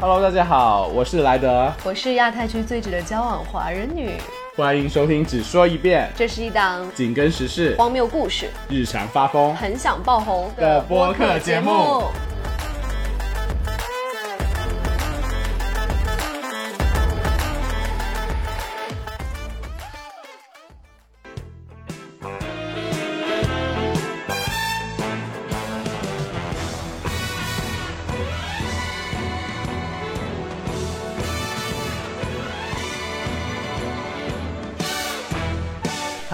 Hello，大家好，我是莱德，我是亚太区最值得交往华人女。欢迎收听只说一遍，这是一档紧跟时事、荒谬故事、日常发疯很想爆红的播客节目。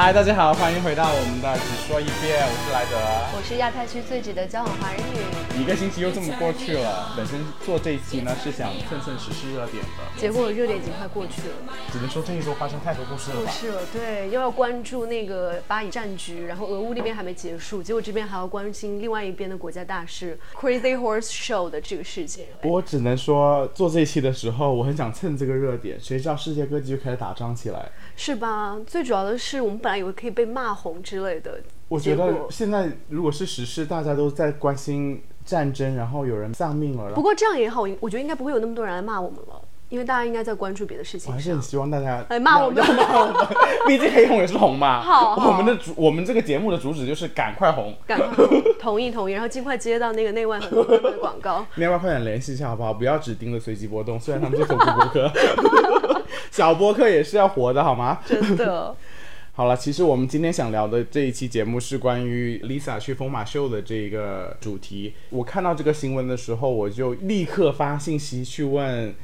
嗨，大家好，欢迎回到我们的只说一遍，我是莱德，我是亚太区最值得交往华人女。一个星期又这么过去了，本身做这一期呢是想蹭蹭时事热点的，结果热点已经快过去了，只能说这一周发生太多故事了。故事了，对，又要关注那个巴以战局，然后俄乌那边还没结束，结果这边还要关心另外一边的国家大事 Crazy Horse Show 的这个事情。我只能说做这一期的时候，我很想蹭这个热点，谁知道世界各地就开始打仗起来，是吧？最主要的是我们。本来以为可以被骂红之类的，我觉得现在如果是时事，大家都在关心战争，然后有人丧命了。不过这样也好，我觉得应该不会有那么多人来骂我们了，因为大家应该在关注别的事情。我还是很希望大家来骂我们，骂我们，毕竟黑红也是红嘛。好，我们的主，我们这个节目的主旨就是赶快红，赶快红，同意同意，然后尽快接到那个内外很多的广告。内外快点联系一下好不好？不要只盯着随机波动，虽然他们是头部播客，小播客也是要活的好吗？真的。好了，其实我们今天想聊的这一期节目是关于 Lisa 去疯马秀的这个主题。我看到这个新闻的时候，我就立刻发信息去问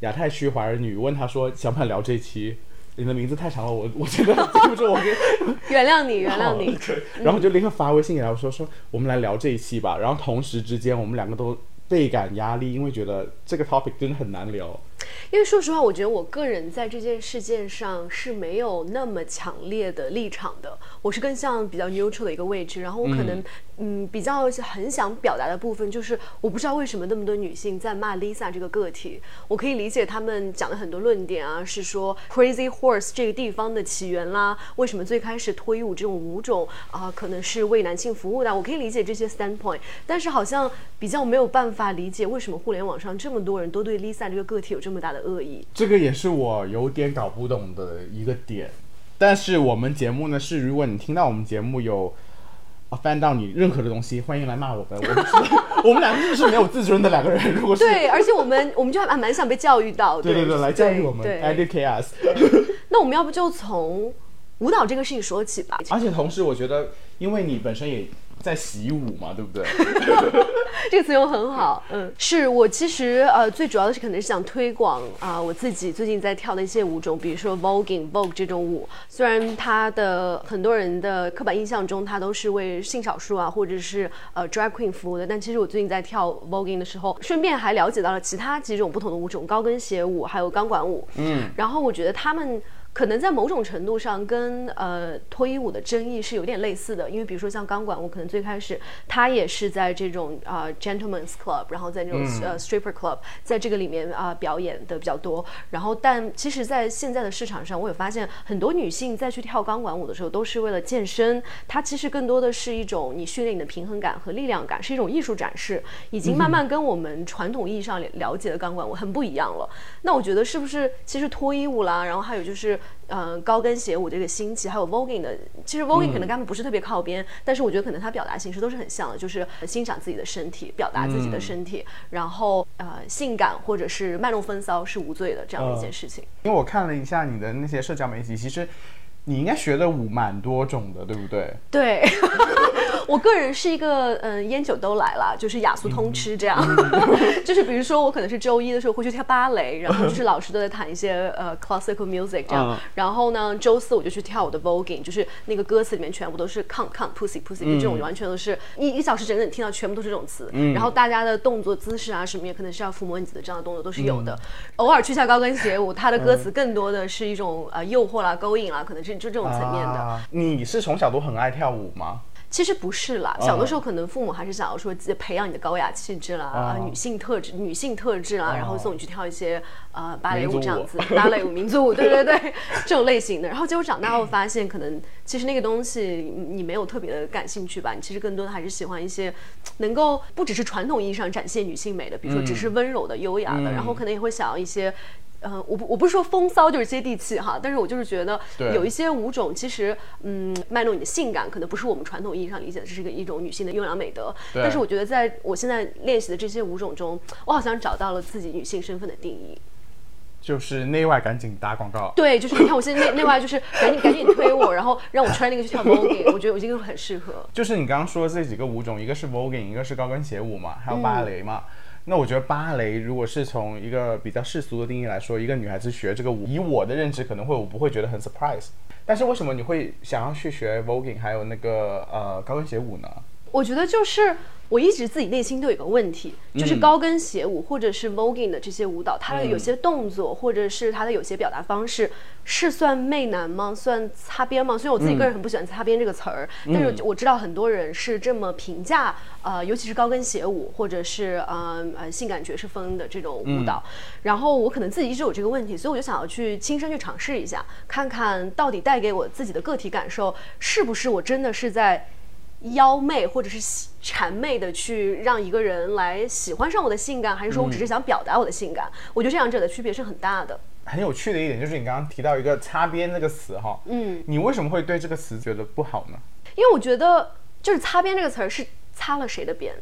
亚太区华人女，问她说想不想聊这一期？你的名字太长了，我 我觉得记不住，我 原谅你，原谅你。然后就立刻发微信给她说说我们来聊这一期吧。然后同时之间，我们两个都倍感压力，因为觉得这个 topic 真的很难聊。因为说实话，我觉得我个人在这件事件上是没有那么强烈的立场的，我是更像比较 neutral 的一个位置。然后我可能，嗯，比较很想表达的部分就是，我不知道为什么那么多女性在骂 Lisa 这个个体。我可以理解他们讲的很多论点啊，是说 Crazy Horse 这个地方的起源啦，为什么最开始脱衣舞这种舞种啊，可能是为男性服务的。我可以理解这些 standpoint，但是好像比较没有办法理解为什么互联网上这么多人都对 Lisa 这个个体有这么。这么大的恶意，这个也是我有点搞不懂的一个点。但是我们节目呢，是如果你听到我们节目有翻到你任何的东西，欢迎来骂我们。我们是，我们两个是没有自尊的两个人。如果是对，而且我们我们就还蛮想被教育到。对对对，来教育我们，educate us。那我们要不就从舞蹈这个事情说起吧。而且同时，我觉得，因为你本身也。在习舞嘛，对不对？这个词用很好，嗯，是我其实呃最主要的是可能是想推广啊我自己最近在跳的一些舞种，比如说 voguing vogue 这种舞，虽然它的很多人的刻板印象中它都是为性少数啊或者是呃 drag queen 服务的，但其实我最近在跳 voguing 的时候，顺便还了解到了其他几种不同的舞种，高跟鞋舞还有钢管舞，嗯，然后我觉得他们。可能在某种程度上跟呃脱衣舞的争议是有点类似的，因为比如说像钢管舞，可能最开始它也是在这种啊 gentlemen's club，然后在那种呃 stripper club，在这个里面啊表演的比较多。然后但其实，在现在的市场上，我也发现很多女性在去跳钢管舞的时候，都是为了健身。它其实更多的是一种你训练你的平衡感和力量感，是一种艺术展示，已经慢慢跟我们传统意义上了解的钢管舞很不一样了。那我觉得是不是其实脱衣舞啦，然后还有就是。嗯，高跟鞋舞这个兴起，还有 voguing 的，其实 voguing 可能他们不是特别靠边，但是我觉得可能它表达形式都是很像的，就是欣赏自己的身体，表达自己的身体，然后呃，性感或者是卖弄风骚是无罪的这样的一件事情。因为我看了一下你的那些社交媒体，其实。你应该学的舞蛮多种的，对不对？对，我个人是一个嗯，烟酒都来了，就是雅俗通吃这样。就是比如说，我可能是周一的时候会去跳芭蕾，然后就是老师都在弹一些呃 classical music 这样。然后呢，周四我就去跳我的 voguing，就是那个歌词里面全部都是 come come pussy pussy，这种完全都是一一小时整整听到全部都是这种词。然后大家的动作姿势啊什么也可能是要抚摸你的这样的动作都是有的。偶尔去下高跟鞋舞，它的歌词更多的是一种呃诱惑啦、勾引啦，可能是。就这种层面的，你是从小都很爱跳舞吗？其实不是啦，小的时候可能父母还是想要说培养你的高雅气质啦，啊，女性特质、女性特质啦，然后送你去跳一些呃芭蕾舞这样子，芭蕾舞、民族舞，对 对对，这种类型的。然后结果长大后发现，可能其实那个东西你没有特别的感兴趣吧，你其实更多的还是喜欢一些能够不只是传统意义上展现女性美的，比如说只是温柔的、优雅的，然后可能也会想要一些。呃，我不我不是说风骚就是接地气哈，但是我就是觉得有一些舞种其实，嗯，卖弄你的性感，可能不是我们传统意义上理解的，这是个一种女性的优良美德。但是我觉得在我现在练习的这些舞种中，我好像找到了自己女性身份的定义。就是内外赶紧打广告。对，就是你看我现在内内外就是赶紧赶紧推我，然后让我穿那个去跳 voguing，我觉得我这个很适合。就是你刚刚说的这几个舞种，一个是 voguing，一个是高跟鞋舞嘛，还有芭蕾嘛。那我觉得芭蕾，如果是从一个比较世俗的定义来说，一个女孩子学这个舞，以我的认知，可能会我不会觉得很 surprise。但是为什么你会想要去学 voguing，还有那个呃高跟鞋舞呢？我觉得就是我一直自己内心都有个问题，就是高跟鞋舞或者是 voguing 的这些舞蹈，它的有些动作或者是它的有些表达方式，是算媚男吗？算擦边吗？虽然我自己个人很不喜欢“擦边”这个词儿，但是我知道很多人是这么评价，呃，尤其是高跟鞋舞或者是呃呃性感爵士风的这种舞蹈。然后我可能自己一直有这个问题，所以我就想要去亲身去尝试一下，看看到底带给我自己的个体感受是不是我真的是在。妖媚或者是谄媚的去让一个人来喜欢上我的性感，还是说我只是想表达我的性感？我觉得这两者的区别是很大的。很有趣的一点就是你刚刚提到一个“擦边”这个词哈，嗯，你为什么会对这个词觉得不好呢？因为我觉得就是“擦边”这个词儿是擦了谁的边？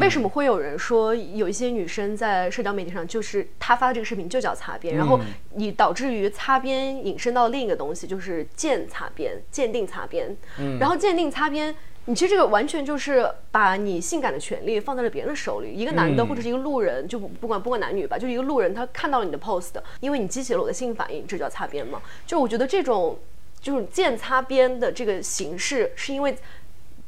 为什么会有人说有一些女生在社交媒体上，就是她发的这个视频就叫擦边，然后你导致于擦边引申到另一个东西，就是鉴擦边、鉴定擦边。然后鉴定擦边，你其实这个完全就是把你性感的权利放在了别人的手里。一个男的或者是一个路人，就不管不管男女吧，就是一个路人，他看到了你的 post，因为你激起了我的性反应，这叫擦边嘛？就我觉得这种就是鉴擦边的这个形式，是因为。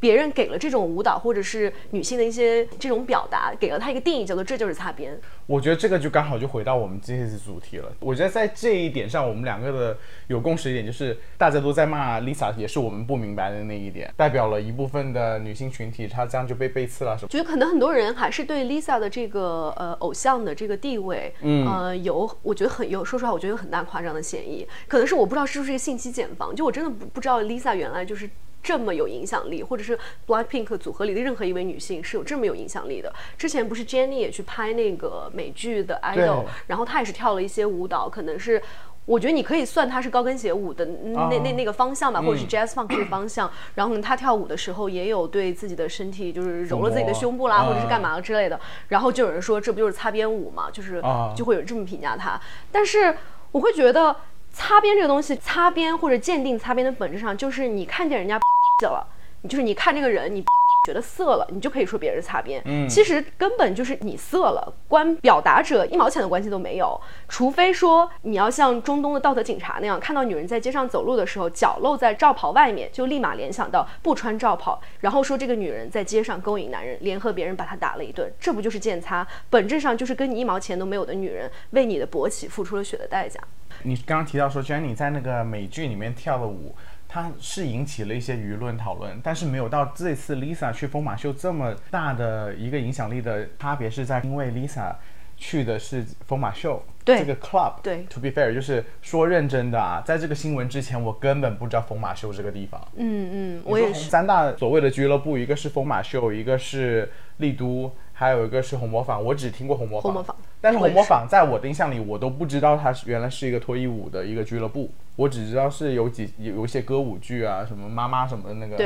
别人给了这种舞蹈或者是女性的一些这种表达，给了她一个定义，叫做这就是擦边。我觉得这个就刚好就回到我们今天的主题了。我觉得在这一点上，我们两个的有共识一点就是，大家都在骂 Lisa，也是我们不明白的那一点，代表了一部分的女性群体，她这样就被背刺了什么？觉得可能很多人还是对 Lisa 的这个呃偶像的这个地位，嗯，呃有，我觉得很有，说实话，我觉得有很大夸张的嫌疑。可能是我不知道是不是一个信息茧房，就我真的不不知道 Lisa 原来就是。这么有影响力，或者是 Blackpink 组合里的任何一位女性是有这么有影响力的。之前不是 Jennie 也去拍那个美剧的 Idol，然后她也是跳了一些舞蹈，可能是我觉得你可以算她是高跟鞋舞的那那那个方向吧，或者是 Jazz Funk 这个方向。然后呢，她跳舞的时候也有对自己的身体就是揉了自己的胸部啦，或者是干嘛之类的。然后就有人说这不就是擦边舞嘛，就是就会有这么评价她。但是我会觉得。擦边这个东西，擦边或者鉴定擦边的本质上就是你看见人家 了，就是你看这个人，你觉得色了，你就可以说别人是擦边。嗯，其实根本就是你色了，关表达者一毛钱的关系都没有。除非说你要像中东的道德警察那样，看到女人在街上走路的时候脚露在罩袍外面，就立马联想到不穿罩袍，然后说这个女人在街上勾引男人，联合别人把她打了一顿，这不就是鉴擦？本质上就是跟你一毛钱都没有的女人为你的勃起付出了血的代价。你刚刚提到说，Jennie 在那个美剧里面跳的舞，它是引起了一些舆论讨论，但是没有到这次 Lisa 去疯马秀这么大的一个影响力的差别是在，因为 Lisa 去的是疯马秀这个 club。对，To be fair，就是说认真的啊，在这个新闻之前，我根本不知道疯马秀这个地方。嗯嗯，我也是。三大所谓的俱乐部，一个是疯马秀，一个是丽都。还有一个是红魔坊，我只听过红魔坊，但是红魔坊在我的印象里，我都不知道它是原来是一个脱衣舞的一个俱乐部，我只知道是有几有有一些歌舞剧啊，什么妈妈什么的那个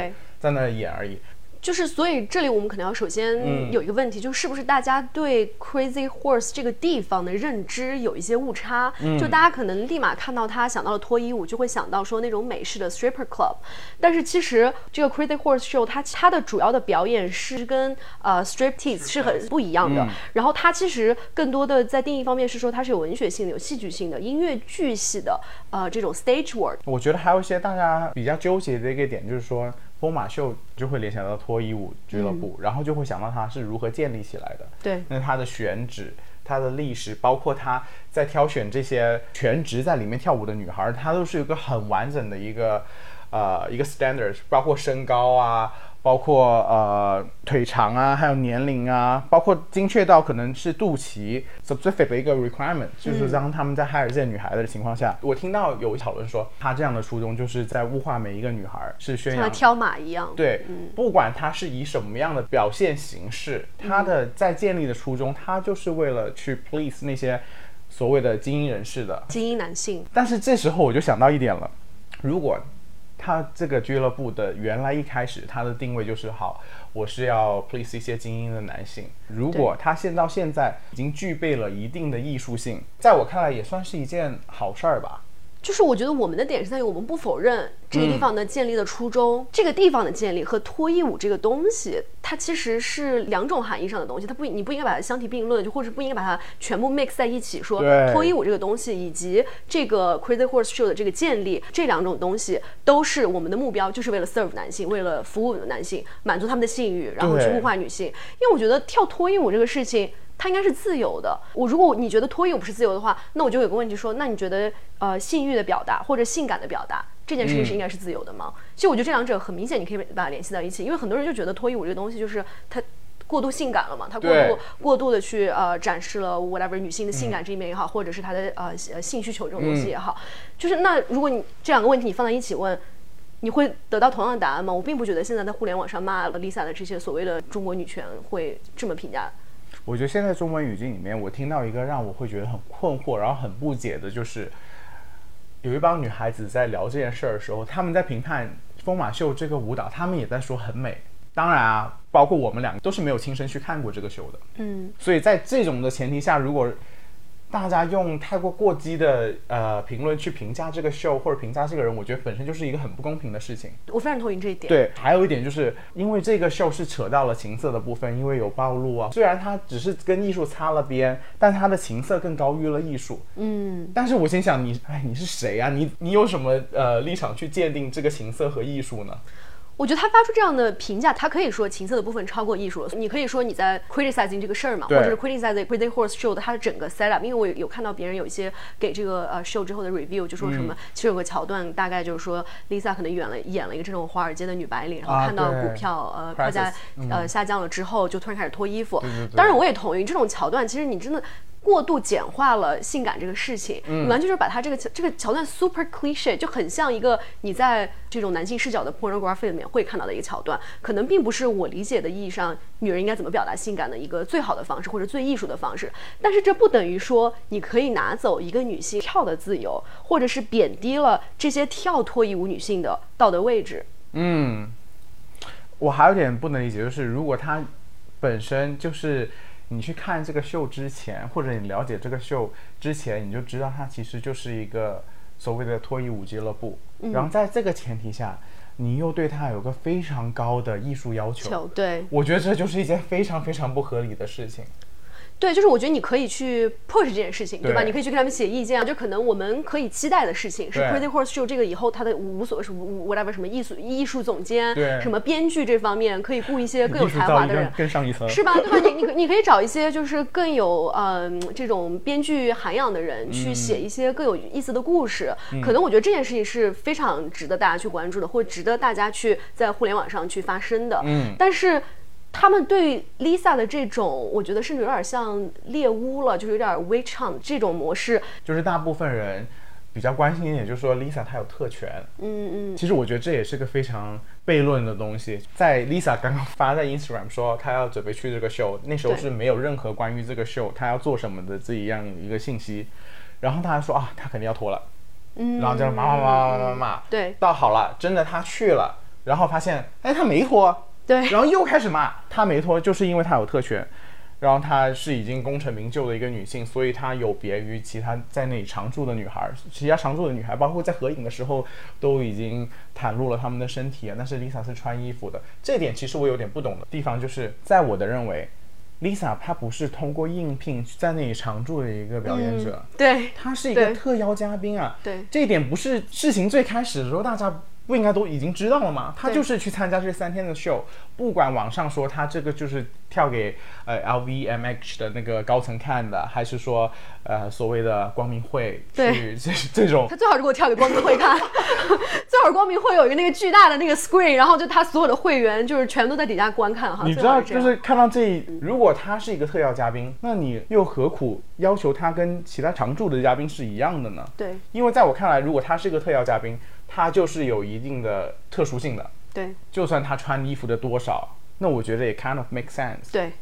在那演而已。就是，所以这里我们可能要首先有一个问题，就是不是大家对 Crazy Horse 这个地方的认知有一些误差？就大家可能立马看到它想到了脱衣舞，就会想到说那种美式的 stripper club。但是其实这个 Crazy Horse Show 它它的主要的表演是跟呃 striptease 是很不一样的。然后它其实更多的在定义方面是说它是有文学性的、有戏剧性的、音乐剧系的呃这种 stage work。我觉得还有一些大家比较纠结的一个点就是说。疯马秀就会联想到脱衣舞俱乐部，然后就会想到它是如何建立起来的。对，那它的选址、它的历史，包括它在挑选这些全职在里面跳舞的女孩，它都是一个很完整的一个。呃一个 standard，包括身高啊。包括呃腿长啊，还有年龄啊，包括精确到可能是肚脐 specific 的一个 requirement，就是当他们在 hire 这些女孩子的情况下，我听到有讨论说，他这样的初衷就是在物化每一个女孩，是宣扬挑马一样。对，不管他是以什么样的表现形式，他的在建立的初衷，他就是为了去 please 那些所谓的精英人士的精英男性。但是这时候我就想到一点了，如果。他这个俱乐部的原来一开始，他的定位就是好，我是要 please 一些精英的男性。如果他现到现在已经具备了一定的艺术性，在我看来也算是一件好事儿吧。就是我觉得我们的点是在于，我们不否认这个地方的建立的初衷。这个地方的建立和脱衣舞这个东西，它其实是两种含义上的东西。它不，你不应该把它相提并论，就或者不应该把它全部 mix 在一起说。脱衣舞这个东西以及这个 Crazy Horse Show 的这个建立，这两种东西都是我们的目标，就是为了 serve 男性，为了服务男性，满足他们的性欲，然后去物化女性。因为我觉得跳脱衣舞这个事情。它应该是自由的。我如果你觉得脱衣舞不是自由的话，那我就有个问题说，那你觉得呃性欲的表达或者性感的表达这件事情是应该是自由的吗？其实我觉得这两者很明显，你可以把它联系到一起，因为很多人就觉得脱衣舞这个东西就是它过度性感了嘛，它过度过度的去呃展示了 whatever 女性的性感这一面也好，或者是她的呃呃性需求这种东西也好，就是那如果你这两个问题你放在一起问，你会得到同样的答案吗？我并不觉得现在在互联网上骂了 Lisa 的这些所谓的中国女权会这么评价。我觉得现在中文语境里面，我听到一个让我会觉得很困惑，然后很不解的，就是有一帮女孩子在聊这件事儿的时候，他们在评判疯马秀这个舞蹈，他们也在说很美。当然啊，包括我们两个都是没有亲身去看过这个秀的，嗯，所以在这种的前提下，如果大家用太过过激的呃评论去评价这个秀或者评价这个人，我觉得本身就是一个很不公平的事情。我非常同意这一点。对，还有一点就是因为这个秀是扯到了情色的部分，因为有暴露啊。虽然它只是跟艺术擦了边，但它的情色更高于了艺术。嗯。但是我心想，你哎，你是谁啊？你你有什么呃立场去鉴定这个情色和艺术呢？我觉得他发出这样的评价，他可以说情色的部分超过艺术了。你可以说你在 criticizing 这个事儿嘛，或者是 criticizing Crazy Horse Show 的它的整个 setup。因为我有看到别人有一些给这个呃 show 之后的 review，就说什么其实有个桥段，大概就是说 Lisa 可能演了演了一个这种华尔街的女白领，然后看到股票呃票价呃下降了之后，就突然开始脱衣服。当然我也同意这种桥段，其实你真的。过度简化了性感这个事情，完全就是把它这个这个桥段 super cliche，就很像一个你在这种男性视角的 pornography 里面会看到的一个桥段，可能并不是我理解的意义上女人应该怎么表达性感的一个最好的方式或者最艺术的方式。但是这不等于说你可以拿走一个女性跳的自由，或者是贬低了这些跳脱衣舞女性的道德位置。嗯，我还有点不能理解，就是如果她本身就是。你去看这个秀之前，或者你了解这个秀之前，你就知道它其实就是一个所谓的脱衣舞俱乐部。然后在这个前提下，你又对它有个非常高的艺术要求，对，我觉得这就是一件非常非常不合理的事情。对，就是我觉得你可以去 push 这件事情，对吧？你可以去跟他们写意见啊。就可能我们可以期待的事情是 Pretty Horse Show 这个以后它的无所谓是 whatever 什么艺术艺术总监，什么编剧这方面可以雇一些更有才华的人，更上一层，是吧？对吧？你你你可以找一些就是更有嗯这种编剧涵养的人去写一些更有意思的故事。可能我觉得这件事情是非常值得大家去关注的，或值得大家去在互联网上去发声的。嗯，但是。他们对 Lisa 的这种，我觉得甚至有点像猎巫了，就是有点 witch hunt 这种模式。就是大部分人比较关心一点，就是说 Lisa 她有特权。嗯嗯。其实我觉得这也是个非常悖论的东西。在 Lisa 刚刚发在 Instagram 说她要准备去这个秀，那时候是没有任何关于这个秀她要做什么的这一样一个信息。然后她还说啊，她肯定要脱了。嗯。然后就骂骂骂骂骂骂。对。到好了，真的她去了，然后发现，哎，她没脱。对，然后又开始骂她没脱，就是因为她有特权，然后她是已经功成名就的一个女性，所以她有别于其他在那里常住的女孩，其他常住的女孩，包括在合影的时候都已经袒露了她们的身体啊。但是 Lisa 是穿衣服的，这点其实我有点不懂的地方，就是在我的认为，Lisa 她不是通过应聘在那里常住的一个表演者，对，她是一个特邀嘉宾啊。对，这一点不是事情最开始的时候大家。不应该都已经知道了吗？他就是去参加这三天的秀，不管网上说他这个就是跳给呃 LVMH 的那个高层看的，还是说呃所谓的光明会去这这种他最好是给我跳给光明会看，最好是光明会有一个那个巨大的那个 screen，然后就他所有的会员就是全都在底下观看哈。你知道，就是看到这，如果他是一个特邀嘉宾，那你又何苦要求他跟其他常驻的嘉宾是一样的呢？对，因为在我看来，如果他是一个特邀嘉宾。它就是有一定的特殊性的，对，就算他穿衣服的多少，那我觉得也 kind of make sense，对。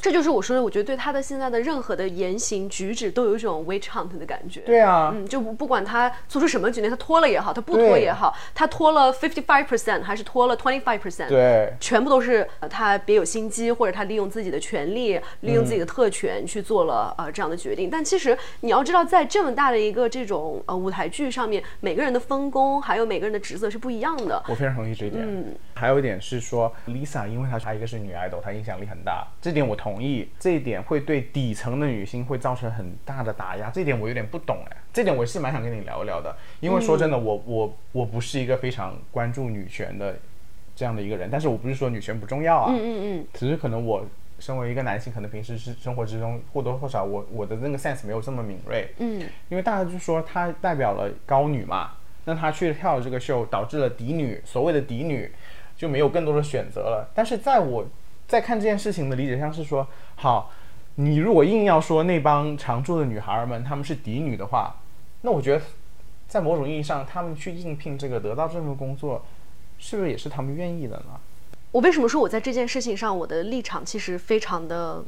这就是我说的，我觉得对他的现在的任何的言行举止都有一种 witch hunt 的感觉。对啊，嗯，就不不管他做出什么决定，他脱了也好，他不脱也好，他脱了 fifty five percent 还是脱了 twenty five percent，对，全部都是他别有心机，或者他利用自己的权利，利用自己的特权去做了呃这样的决定。但其实你要知道，在这么大的一个这种呃舞台剧上面，每个人的分工还有每个人的职责是不一样的。我非常同意这一点。嗯，还有一点是说，Lisa 因为她她一个是女 idol，她影响力很大，这点我同。意这一点会对底层的女性会造成很大的打压，这点我有点不懂哎，这点我是蛮想跟你聊一聊的，因为说真的，我我我不是一个非常关注女权的这样的一个人，但是我不是说女权不重要啊，嗯嗯嗯，只是可能我身为一个男性，可能平时是生活之中或多或少我我的那个 sense 没有这么敏锐，嗯，因为大家就说她代表了高女嘛，那她去跳这个秀，导致了嫡女所谓的嫡女就没有更多的选择了，但是在我。在看这件事情的理解上是说，好，你如果硬要说那帮常驻的女孩们她们是嫡女的话，那我觉得，在某种意义上，她们去应聘这个得到这份工作，是不是也是她们愿意的呢？我为什么说我在这件事情上我的立场其实非常的，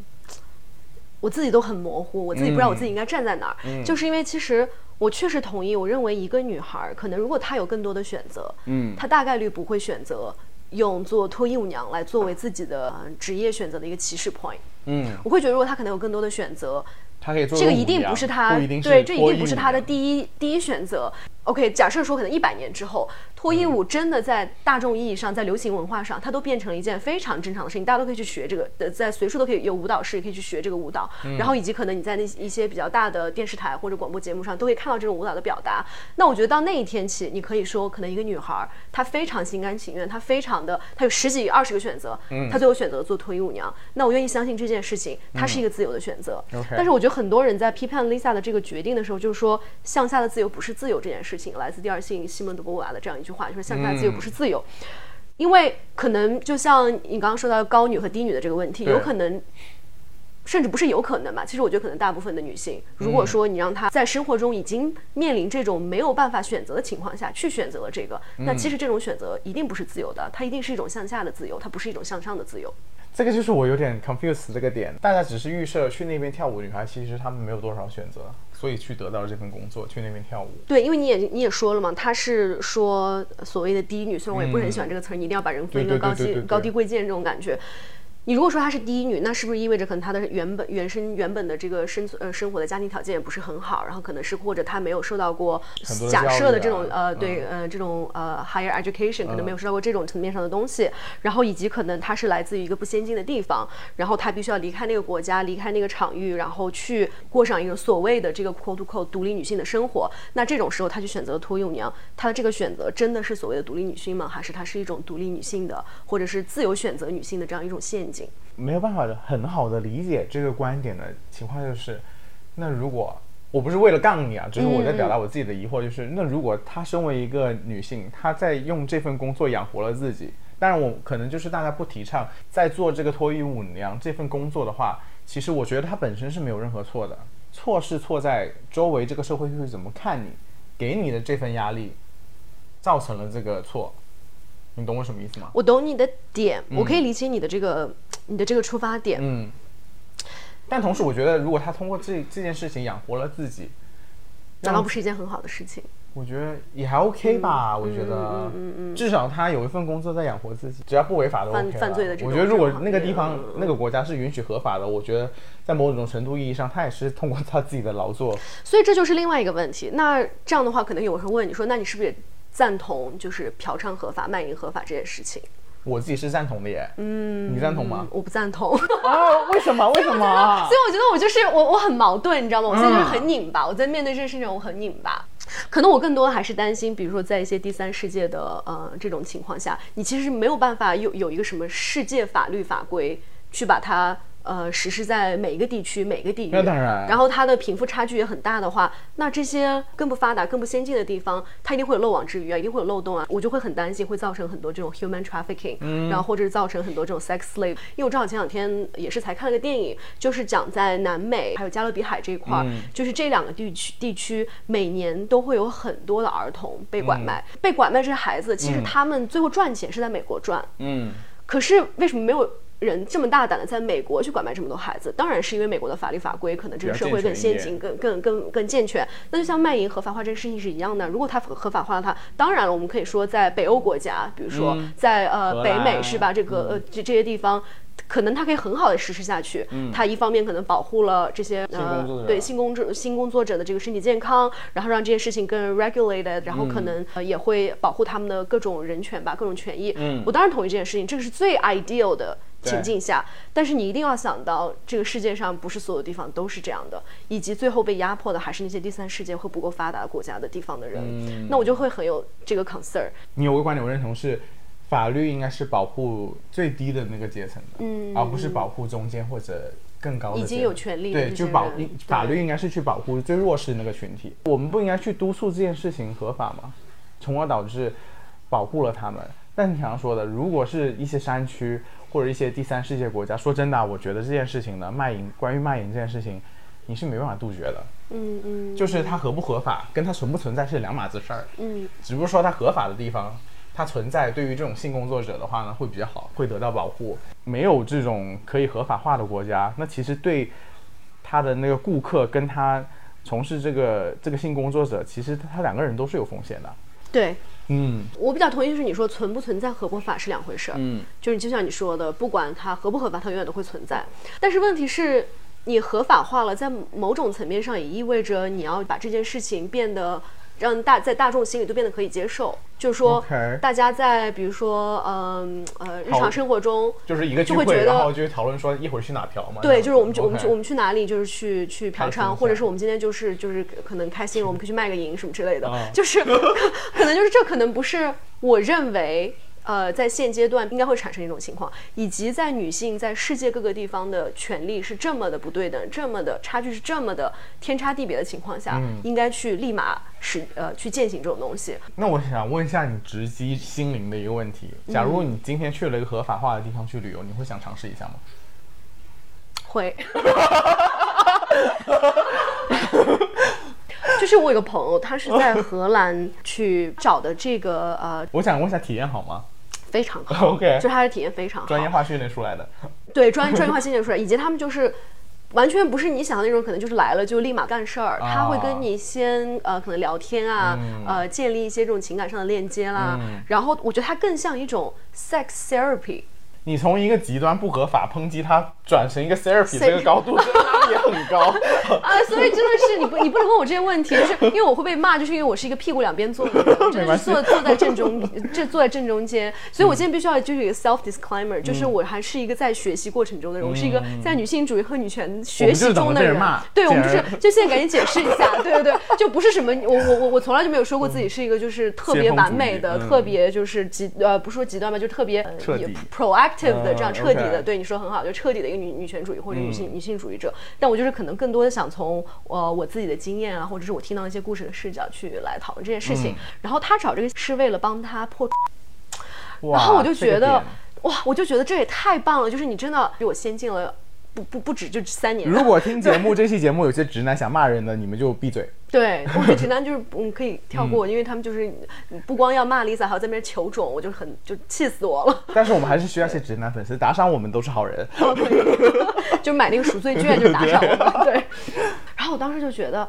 我自己都很模糊，我自己不知道我自己应该站在哪儿，就是因为其实我确实同意，我认为一个女孩可能如果她有更多的选择，嗯，她大概率不会选择。用做脱衣舞娘来作为自己的职业选择的一个起始 point，嗯，我会觉得如果他可能有更多的选择，他可以做这个一定不是他对，这一定不是他的第一第一选择。OK，假设说可能一百年之后，脱衣舞真的在大众意义上，在流行文化上，它都变成了一件非常正常的事情，大家都可以去学这个，在随处都可以有舞蹈室也可以去学这个舞蹈。然后以及可能你在那一些比较大的电视台或者广播节目上，都可以看到这种舞蹈的表达。那我觉得到那一天起，你可以说，可能一个女孩她非常心甘情愿，她非常的，她有十几二十个选择，她最后选择做脱衣舞娘。那我愿意相信这件事情，它是一个自由的选择。但是我觉得很多人在批判 Lisa 的这个决定的时候，就是说向下的自由不是自由这件事情，来自第二性。西蒙德波娃的这样一句话，就是向下自由不是自由，因为可能就像你刚刚说到高女和低女的这个问题，有可能，甚至不是有可能吧？其实我觉得可能大部分的女性，如果说你让她在生活中已经面临这种没有办法选择的情况下去选择了这个，那其实这种选择一定不是自由的，它一定是一种向下的自由，它不是一种向上的自由。这个就是我有点 confused 这个点，大家只是预设去那边跳舞女孩，其实她们没有多少选择。所以去得到这份工作，去那边跳舞。对，因为你也你也说了嘛，他是说所谓的低女，虽然我也不是很喜欢这个词儿，你一定要把人分一个高低高低贵贱这种感觉。你如果说她是第一女，那是不是意味着可能她的原本原生原本的这个生存呃生活的家庭条件也不是很好，然后可能是或者她没有受到过假设的这种呃对呃这种呃 higher education 可能没有受到过这种层面上的东西，然后以及可能她是来自于一个不先进的地方，然后她必须要离开那个国家，离开那个场域，然后去过上一个所谓的这个 quote to quote 独立女性的生活。那这种时候她去选择托幼娘，她的这个选择真的是所谓的独立女性吗？还是她是一种独立女性的，或者是自由选择女性的这样一种陷没有办法的很好的理解这个观点的情况就是，那如果我不是为了杠你啊，只是我在表达我自己的疑惑，就是那如果她身为一个女性，她在用这份工作养活了自己，但是我可能就是大家不提倡在做这个脱衣舞娘这份工作的话，其实我觉得她本身是没有任何错的，错是错在周围这个社会会怎么看你，给你的这份压力，造成了这个错。你懂我什么意思吗？我懂你的点，我可以理解你的这个 你的这个出发点。嗯，但同时我觉得，如果他通过这这件事情养活了自己，难道不是一件很好的事情？我觉得也还 OK 吧。我觉得，嗯嗯嗯，至少他有一份工作在养活自己，只要不违法的犯犯罪的我觉得如果那个地方那个国家是允许合法的，我觉得在某种程度意义上，他也是通过他自己的劳作。所以这就是另外一个问题。那这样的话，可能有人问你说，那你是不是？赞同就是嫖娼合法、卖淫合法这件事情，我自己是赞同的耶。嗯，你赞同吗？我不赞同。啊，为什么？为什么？所以我觉得我就是我，我很矛盾，你知道吗？我现在就是很拧巴。我在面对这件事情，我很拧巴。可能我更多的还是担心，比如说在一些第三世界的呃这种情况下，你其实没有办法有有一个什么世界法律法规去把它。呃，实施在每一个地区、每个地域，那当然。然后它的贫富差距也很大的话，那这些更不发达、更不先进的地方，它一定会有漏网之鱼啊，一定会有漏洞啊。我就会很担心，会造成很多这种 human trafficking，然后或者是造成很多这种 sex slave。因为我正好前两天也是才看了个电影，就是讲在南美还有加勒比海这一块儿，就是这两个地区地区每年都会有很多的儿童被拐卖。被拐卖这些孩子，其实他们最后赚钱是在美国赚。嗯。可是为什么没有？人这么大胆的在美国去拐卖这么多孩子，当然是因为美国的法律法规可能这个社会更先进、更更更更健全。那就像卖淫合法化这个事情是一样的，如果它合法化了，它当然了，我们可以说在北欧国家，比如说在呃北美是吧？这个呃这这些地方，可能它可以很好的实施下去。它一方面可能保护了这些呃对性工作性工作者的这个身体健康，然后让这件事情更 regulated，然后可能呃也会保护他们的各种人权吧，各种权益。嗯，我当然同意这件事情，这个是最 ideal 的。情境下，但是你一定要想到，这个世界上不是所有地方都是这样的，以及最后被压迫的还是那些第三世界或不够发达国家的地方的人。那我就会很有这个 concern。你有个观点我认同是，法律应该是保护最低的那个阶层的，嗯，而不是保护中间或者更高的。已经有权利对，就保法律应该是去保护最弱势那个群体。我们不应该去督促这件事情合法吗？从而导致保护了他们。但你想要说的，如果是一些山区。或者一些第三世界国家，说真的，我觉得这件事情呢，卖淫，关于卖淫这件事情，你是没办法杜绝的。嗯嗯，就是它合不合法，跟它存不存在是两码子事儿。嗯，只不过说它合法的地方，它存在，对于这种性工作者的话呢，会比较好，会得到保护。没有这种可以合法化的国家，那其实对他的那个顾客跟他从事这个这个性工作者，其实他两个人都是有风险的。对。嗯，我比较同意，就是你说存不存在合不合法是两回事儿。嗯，就是就像你说的，不管它合不合法，它永远都会存在。但是问题是，你合法化了，在某种层面上也意味着你要把这件事情变得。让大在大众心里都变得可以接受，就是说，大家在比如说，嗯呃，日常生活中，就是一个聚会，然后就讨论说一会儿去哪嫖嘛。对，就是我们去我们去我们去哪里，就是去去嫖娼，或者是我们今天就是就是可能开心了，我们可以去卖个淫什么之类的，就是 可能就是这可能不是我认为。呃，在现阶段应该会产生一种情况，以及在女性在世界各个地方的权利是这么的不对等，这么的差距是这么的天差地别的情况下，应该去立马使呃去践行这种东西。那我想问一下你直击心灵的一个问题：，假如你今天去了一个合法化的地方去旅游，你会想尝试一下吗？会。就是我有个朋友，他是在荷兰去找的这个呃，我想问一下，体验好吗？非常好，OK，就他的体验非常好，专业化训练出来的。对，专专业化训练出来，以及他们就是完全不是你想的那种，可能就是来了就立马干事儿，他会跟你先呃可能聊天啊，呃建立一些这种情感上的链接啦，然后我觉得它更像一种 sex therapy。你从一个极端不合法抨击他，转成一个 therapy 这个高度，真的也很高啊！所以真的是你不，你不能问我这些问题，就是因为我会被骂，就是因为我是一个屁股两边坐的，真的是坐坐在正中，这坐在正中间。所以我现在必须要就是一个 self disclaimer，就是我还是一个在学习过程中的人，我是一个在女性主义和女权学习中的人。对，我们就是就现在赶紧解释一下，对对对，就不是什么我我我我从来就没有说过自己是一个就是特别完美的，特别就是极呃不说极端吧，就特别 proactive。的这样彻底的对你说很好，就彻底的一个女女权主义或者女性女性主义者。但我就是可能更多的想从呃我自己的经验啊，或者是我听到一些故事的视角去来讨论这件事情。然后他找这个是为了帮他破，然后我就觉得哇，我就觉得这也太棒了，就是你真的比我先进了。不不不止就三年。如果听节目这期节目有些直男想骂人的，你们就闭嘴。对，我觉得直男就是 嗯可以跳过，因为他们就是不光要骂 Lisa，还要在那边求种，我就很就气死我了。但是我们还是需要一些直男粉丝打赏，我们都是好人。就买那个赎罪券就打赏我们。对。然后我当时就觉得，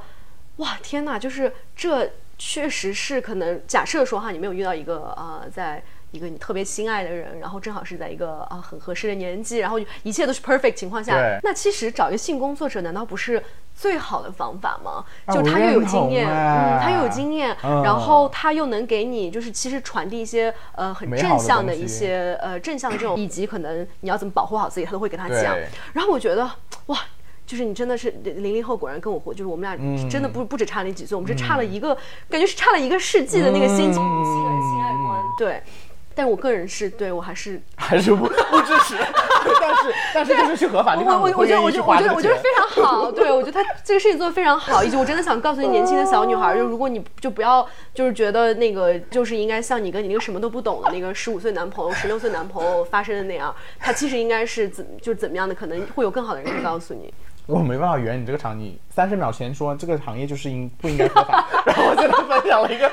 哇天哪，就是这确实是可能假设说哈，你没有遇到一个啊在。一个你特别心爱的人，然后正好是在一个啊很合适的年纪，然后一切都是 perfect 情况下，那其实找一个性工作者难道不是最好的方法吗？就他又有经验，嗯，他又有经验，然后他又能给你就是其实传递一些呃很正向的一些呃正向的这种，以及可能你要怎么保护好自己，他都会给他讲。然后我觉得哇。就是你真的是零零后，果然跟我活，就是我们俩真的不不止差你几岁，我们是差了一个，感觉是差了一个世纪的那个心情、性爱观。对，但我个人是对我还是 还是不不支持，但是但是就是去合法地方，我我我觉得我觉得我觉得我觉得得非常好，对我觉得他这个事情做的非常好，以及我真的想告诉你年轻的小女孩，就如果你就不要就是觉得那个就是应该像你跟你那个什么都不懂的那个十五岁男朋友、十六岁男朋友发生的那样，他其实应该是怎就是怎么样的，可能会有更好的人去告诉你。我没办法圆你这个场，你三十秒前说这个行业就是应不应该合法，然后我现在分享了一个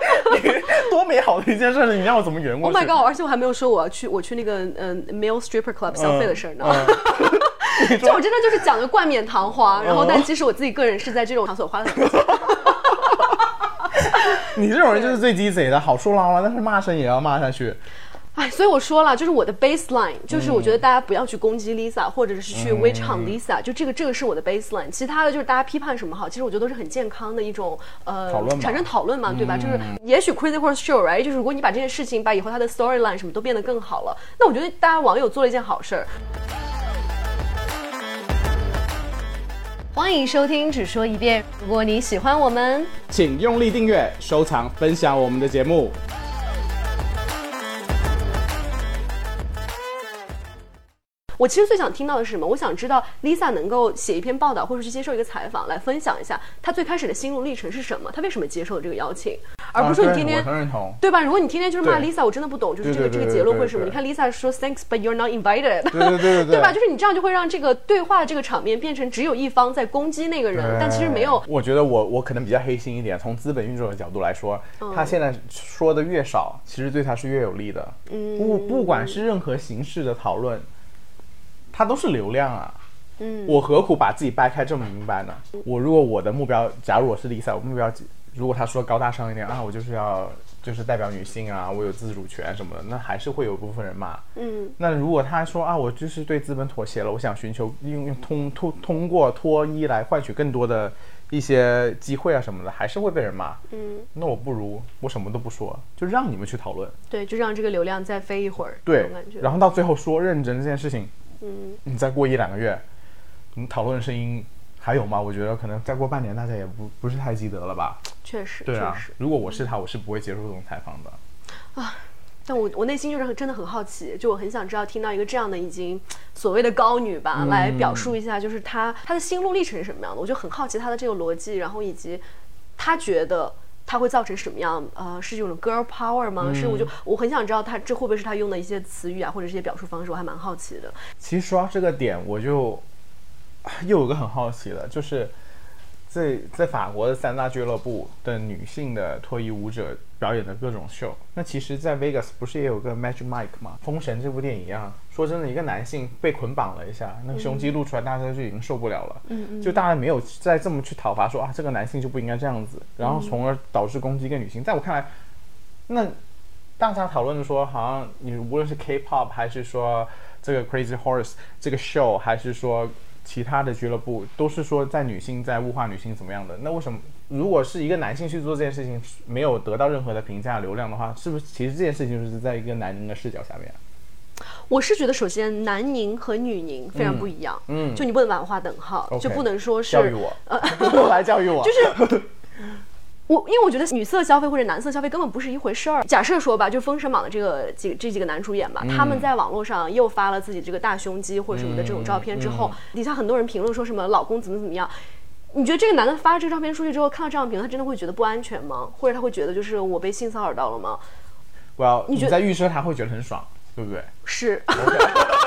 多美好的一件事情，你让我怎么圆过 Oh my god！而且我还没有说我要去我去那个嗯、male stripper club 消费的事儿呢。嗯 就我真的就是讲的冠冕堂皇，然后嗯但其实我自己个人是在这种场所花了很多钱。你这种人就是最鸡贼的，好说唠唠，但是骂声也要骂下去。哎，所以我说了，就是我的 baseline，就是我觉得嗯大家不要去攻击 Lisa，、或者是去 witch hunt Lisa，、就这个这个是我的 baseline。其他的就是大家批判什么好，其实我觉得都是很健康的一种呃产生讨论嘛，对吧？就是也许 Crazy Horse Show，right？就是如果你把这件事情把以后它的 storyline 什么都变得更好了，那我觉得大家网友做了一件好事儿。欢迎收听，只说一遍。如果你喜欢我们，请用力订阅、收藏、分享我们的节目。我其实最想听到的是什么？我想知道 Lisa 能够写一篇报道，或者去接受一个采访，来分享一下她最开始的心路历程是什么，她为什么接受了这个邀请，而不是说你天天。对吧？如果你天天就是骂 Lisa，我真的不懂，就是这个这个结论会是什么？你看 Lisa 说 Thanks, but you're not invited，对对对对 对吧？就是你这样就会让这个对话的这个场面变成只有一方在攻击那个人，但其实没有。我觉得我我可能比较黑心一点，从资本运作的角度来说，嗯他现在说的越少，其实对他是越有利的。嗯，不不管是任何形式的讨论，它都是流量啊。嗯，我何苦把自己掰开这么明白呢？我如果我的目标，假如我是 Lisa，我目标如果他说高大上一点啊，我就是要就是代表女性啊，我有自主权什么的，那还是会有部分人骂。嗯，那如果他说啊，我就是对资本妥协了，我想寻求用用通通通过脱衣来换取更多的一些机会啊什么的，还是会被人骂。嗯，那我不如我什么都不说，就让你们去讨论。对，就让这个流量再飞一会儿，对然后到最后说认真这件事情，嗯，你再过一两个月，你讨论的声音还有吗？我觉得可能再过半年，大家也不不是太记得了吧？确实，对啊如果我是他，我是不会接受这种采访的。啊但我我内心就是很真的很好奇，就我很想知道听到一个这样的已经所谓的高女吧，嗯来表述一下，就是她她的心路历程是什么样的，我就很好奇她的这个逻辑，然后以及她觉得。她会造成什么样？呃，是这种 girl power 吗？是我就我很想知道他这会不会是他用的一些词语啊，或者是一些表述方式，我还蛮好奇的。其实说到这个点，我就又有个很好奇的，就是在在法国的三大俱乐部的女性的脱衣舞者表演的各种秀。那其实，在 Vegas 不是也有个 Magic Mike 吗？《封神》这部电影一样，说真的，一个男性被捆绑了一下，那个胸肌露出来，大家就已经受不了了。嗯嗯就大家没有再这么去讨伐说啊，这个男性就不应该这样子，然后从而导致攻击一个女性。在我看来，那大家讨论的说，好像你无论是 K-pop 还是说这个 Crazy Horse 这个 show，还是说其他的俱乐部，都是说在女性在物化女性怎么样的。那为什么如果是一个男性去做这件事情，没有得到任何的评价流量的话，是不是其实这件事情就是在一个男人的视角下面？我是觉得，首先男宁和女宁非常不一样，嗯就你不能把它划等号就不能说是教育我，来教育我，就是我，因为我觉得女色消费或者男色消费根本不是一回事儿。假设说吧，就《封神榜》的这个几这几个男主演吧，他们在网络上又发了自己这个大胸肌或者什么的这种照片之后，底下很多人评论说什么老公怎么怎么样。你觉得这个男的发这个照片出去之后，看到这样的评论，他真的会觉得不安全吗？或者他会觉得就是我被性骚扰到了吗？我要你觉得你在预设他会觉得很爽，对不对？是。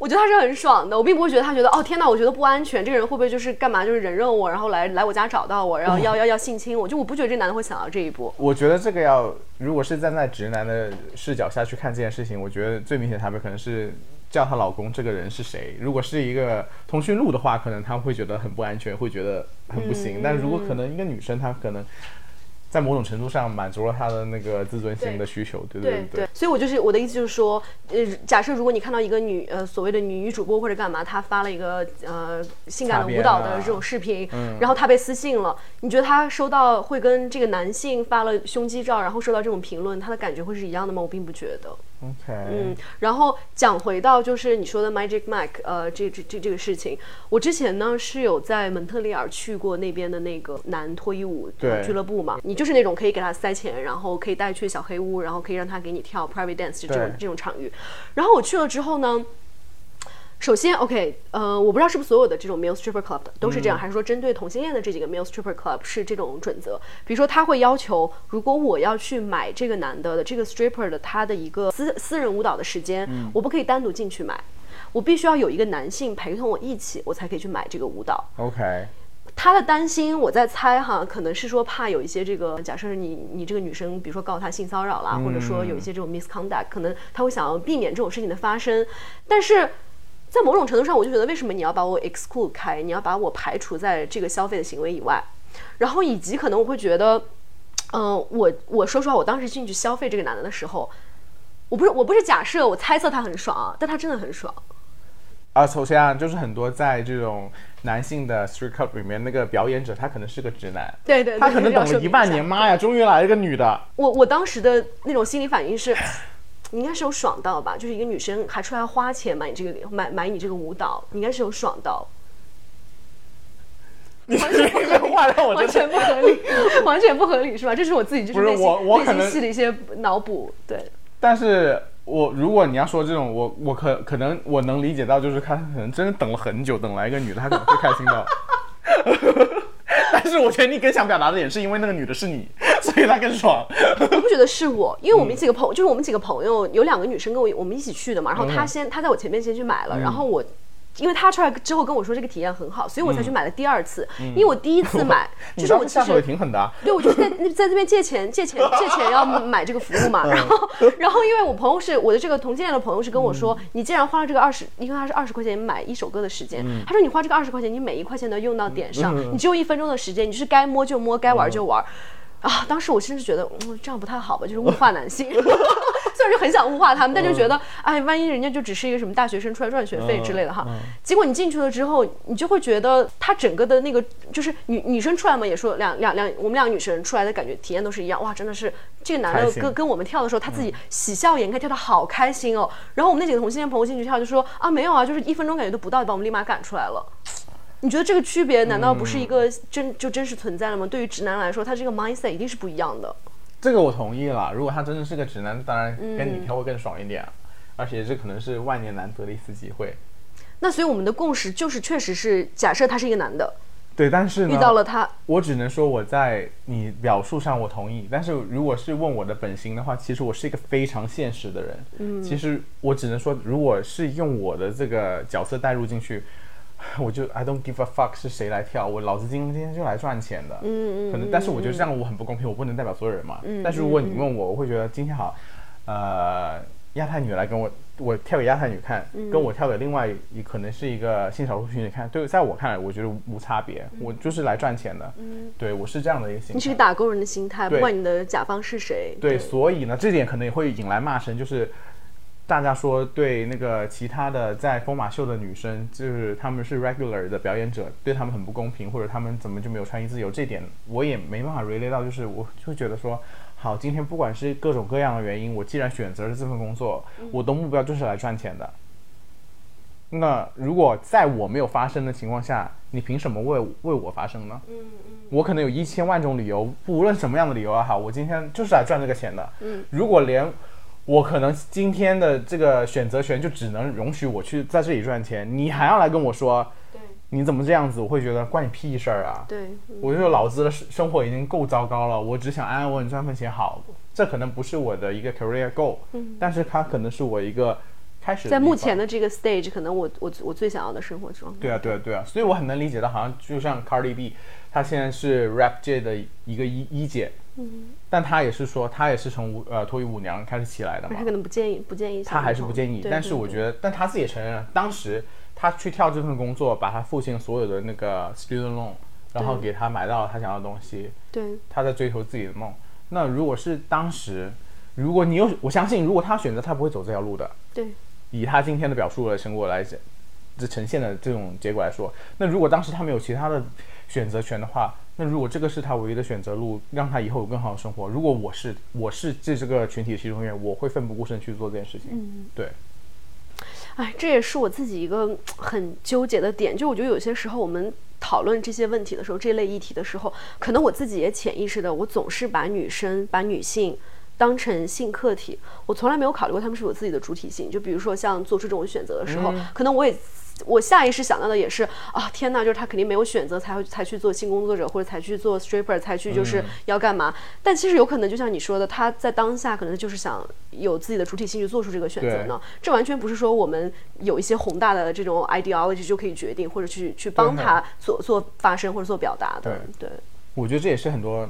我觉得他是很爽的，我并不会觉得他觉得哦天哪，我觉得不安全，这个人会不会就是干嘛就是忍让我，然后来来我家找到我，然后要要要性侵我，就我不觉得这男的会想到这一步。我觉得这个要，如果是站在直男的视角下去看这件事情，我觉得最明显的差别可能是叫她老公这个人是谁。如果是一个通讯录的话，可能他会觉得很不安全，会觉得很不行。嗯但如果可能一个女生，她可能在某种程度上满足了他的那个自尊心的需求，对对对。所以我就是我的意思就是说，呃，假设如果你看到一个女呃所谓的女主播或者干嘛，她发了一个呃性感的舞蹈的这种视频，嗯然后她被私信了，你觉得她收到会跟这个男性发了胸肌照，然后收到这种评论，她的感觉会是一样的吗？我并不觉得。OK，嗯，然后讲回到就是你说的 Magic Mike，呃，这这这这个事情，我之前呢是有在蒙特利尔去过那边的那个男脱衣舞对俱乐部嘛，你就是那种可以给他塞钱，然后可以带去小黑屋，然后可以让他给你跳 private dance 这种这种场域，然后我去了之后呢。首先，OK，呃，我不知道是不是所有的这种 male stripper club 都是这样，还是说针对同性恋的这几个 male stripper club 是这种准则？比如说，他会要求，如果我要去买这个男的的这个 stripper 的他的一个私私人舞蹈的时间，我不可以单独进去买，我必须要有一个男性陪同我一起，我才可以去买这个舞蹈。OK，他的担心，我在猜哈，可能是说怕有一些这个，假设你你这个女生，比如说告他性骚扰啦，或者说有一些这种 misconduct，可能他会想要避免这种事情的发生。但是在某种程度上，我就觉得为什么你要把我 exclude 开，你要把我排除在这个消费的行为以外？然后以及可能我会觉得，嗯、我我说实话，我当时进去消费这个男的的时候，我不是我不是假设，我猜测他很爽啊，但他真的很爽。啊，首先啊，就是很多在这种男性的 street club 里面，那个表演者他可能是个直男，对对对，他可能要等了一万年，妈呀，终于来了个女的。我我当时的那种心理反应是，你应该是有爽到吧？就是一个女生还出来花钱买你这个买买你这个舞蹈，你应该是有爽到，你这个话让我完全不合理，完全不合理是吧？这是我自己就是内心是我我内心戏的一些脑补，对。但是我如果你要说这种，我我可可能我能理解到，就是他可能真的等了很久，等来一个女的，他可能会开心到。但是我觉得你更想表达的也是因为那个女的是你，所以她更爽。我不觉得是我，因为我们几个朋友，就是我们几个朋友有两个女生跟我我们一起去的嘛，然后她先她在我前面先去买了，然后我。因为他出来之后跟我说这个体验很好，所以我才去买了第二次。因为我第一次买，你 就是我其当时下手也实挺狠的、啊。对，我就是在那在这边借钱，借钱，借钱要买这个服务嘛。然后，然后因为我朋友是我的这个同性恋的朋友是跟我说，你既然花了这个二十，因为他是二十块钱买一首歌的时间，他说你花这个二十块钱，你每一块钱都用到点上，你只有一分钟的时间，你就是该摸就摸，该玩就玩。啊，当时我甚至觉得，嗯，这样不太好吧，就是物化男性。虽然就很想物化他们，但就觉得，哎，万一人家就只是一个什么大学生出来赚学费之类的哈。结果你进去了之后，你就会觉得他整个的那个，就是女女生出来嘛，也说两两两，我们两个女生出来的感觉体验都是一样，哇，真的是这个男的跟跟我们跳的时候，他自己喜笑颜开，跳的好开心哦。然后我们那几个同性恋朋友进去跳，就说啊，没有啊，就是一分钟感觉都不到，就把我们立马赶出来了。你觉得这个区别难道不是一个真就真实存在了吗？对于直男来说，他这个 mindset 一定是不一样的。这个我同意了。如果他真的是个直男，当然跟嗯你跳会更爽一点，而且这可能是万年难得的一次机会。那所以我们的共识就是，确实是假设他是一个男的，对，但是呢，遇到了他，我只能说我在你表述上我同意，但是如果是问我的本心的话，其实我是一个非常现实的人。嗯，其实我只能说，如果是用我的这个角色带入进去，我就 I don't give a fuck 是谁来跳，我老子今天就来赚钱的。嗯嗯。可能，但是我觉得这样我很不公平，我不能代表所有人嘛。嗯。但是如果你问我，我会觉得今天好，呃，亚太女来跟我。我跳给亚太女看，跟我跳给另外一可能是一个性少数群体看，对，在我看来，我觉得无差别。我就是来赚钱的，嗯对我是这样的一个心态。你是个打工人的心态，不对管你的甲方是谁。对，所以呢，这点可能也会引来骂声，就是大家说对那个其他的在疯马秀的女生，就是他们是 regular 的表演者，对他们很不公平，或者他们怎么就没有穿衣自由，这点我也没办法 relate 到，就是我就觉得说。好，今天不管是各种各样的原因，我既然选择了这份工作，我的目标就是来赚钱的。那如果在我没有发生的情况下，你凭什么为为我发声呢？嗯嗯，我可能有一千万种理由，无论什么样的理由也好，我今天就是来赚这个钱的。嗯，如果连我可能今天的这个选择权就只能容许我去在这里赚钱，你还要来跟我说，对你怎么这样子？我会觉得关你屁事儿啊！对，嗯我就说老子的生生活已经够糟糕了，我只想安安稳稳赚份钱好。这可能不是我的一个 career goal，、但是它可能是我一个开始在目前的这个 stage，可能我我我最想要的生活状态。对啊，对啊，对啊，所以我很能理解到，好像就像 Cardi B，他现在是 rap 界的一个一一姐，嗯，但他也是说，他也是从舞呃脱衣舞娘开始起来的嘛。他，可能不建议不建议他还是不建议，但是我觉得，但他自己也承认了，当时他去跳这份工作，把他父亲所有的那个 student loan，然后给他买到了他想要的东西，对。他在追求自己的梦。那如果是当时，如果你有，我相信，如果他选择，他不会走这条路的。对。以他今天的表述的成果来讲，这呈现的这种结果来说，那如果当时他没有其他的选择权的话，那如果这个是他唯一的选择路，让他以后有更好的生活，如果我是我是这这个群体的其中一员，我会奋不顾身去做这件事情。嗯，对。哎，这也是我自己一个很纠结的点，就我觉得有些时候我们讨论这些问题的时候，这类议题的时候，可能我自己也潜意识的，我总是把女生、把女性当成性客体，我从来没有考虑过她们是有自己的主体性。就比如说像做出这种选择的时候，可能我也。我下意识想到的也是啊，天哪，就是他肯定没有选择才会才去做性工作者，或者才去做 stripper，才去就是要干嘛？但其实有可能就像你说的，他在当下可能就是想有自己的主体性去做出这个选择呢。这完全不是说我们有一些宏大的这种 ideology 就可以决定或者去去帮他做做发声或者做表达的。对，我觉得这也是很多。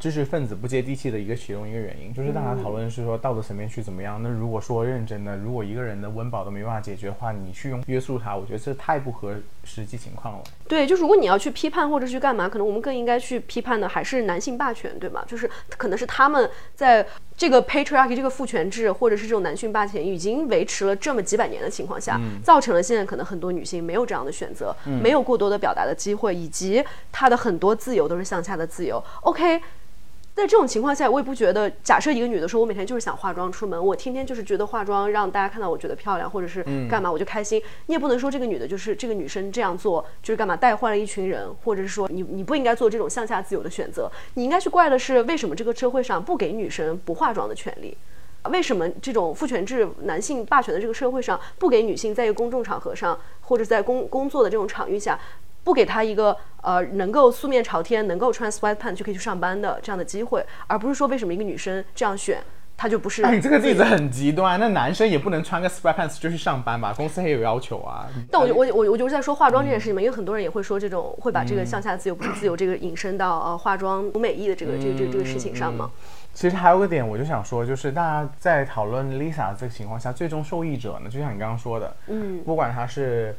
知识分子不接地气的一个其中一个原因，就是大家讨论是说道德层面去怎么样。那如果说认真的，如果一个人的温饱都没办法解决的话，你去用约束他，我觉得这太不合实际情况了。对，就如果你要去批判或者去干嘛，可能我们更应该去批判的还是男性霸权，对吗？就是可能是他们在这个 patriarchy 这个父权制，或者是这种男性霸权已经维持了这么几百年的情况下，造成了现在可能很多女性没有这样的选择，没有过多的表达的机会，以及她的很多自由都是向下的自由。OK。在这种情况下，我也不觉得。假设一个女的说：“我每天就是想化妆出门，我天天就是觉得化妆让大家看到我觉得漂亮，或者是干嘛我就开心。”你也不能说这个女的就是这个女生这样做就是干嘛带坏了一群人，或者是说你你不应该做这种向下自由的选择。你应该去怪的是为什么这个社会上不给女生不化妆的权利？为什么这种父权制男性霸权的这个社会上不给女性在一个公众场合上或者在工工作的这种场域下？不给他一个呃能够素面朝天、能够穿 sweatpants 就可以去上班的这样的机会，而不是说为什么一个女生这样选，她就不是？哎，你这个例子很极端，那男生也不能穿个 sweatpants 就去上班吧？公司也有要求啊。但我我我我就是在说化妆这件事情嘛，因为很多人也会说这种会把这个向下自由不是自由这个引申到呃化妆不美意的这个这个这个这个事情上嘛。其实还有个点，我就想说，就是大家在讨论 Lisa 这个情况下，最终受益者呢，就像你刚刚说的，嗯，不管他是。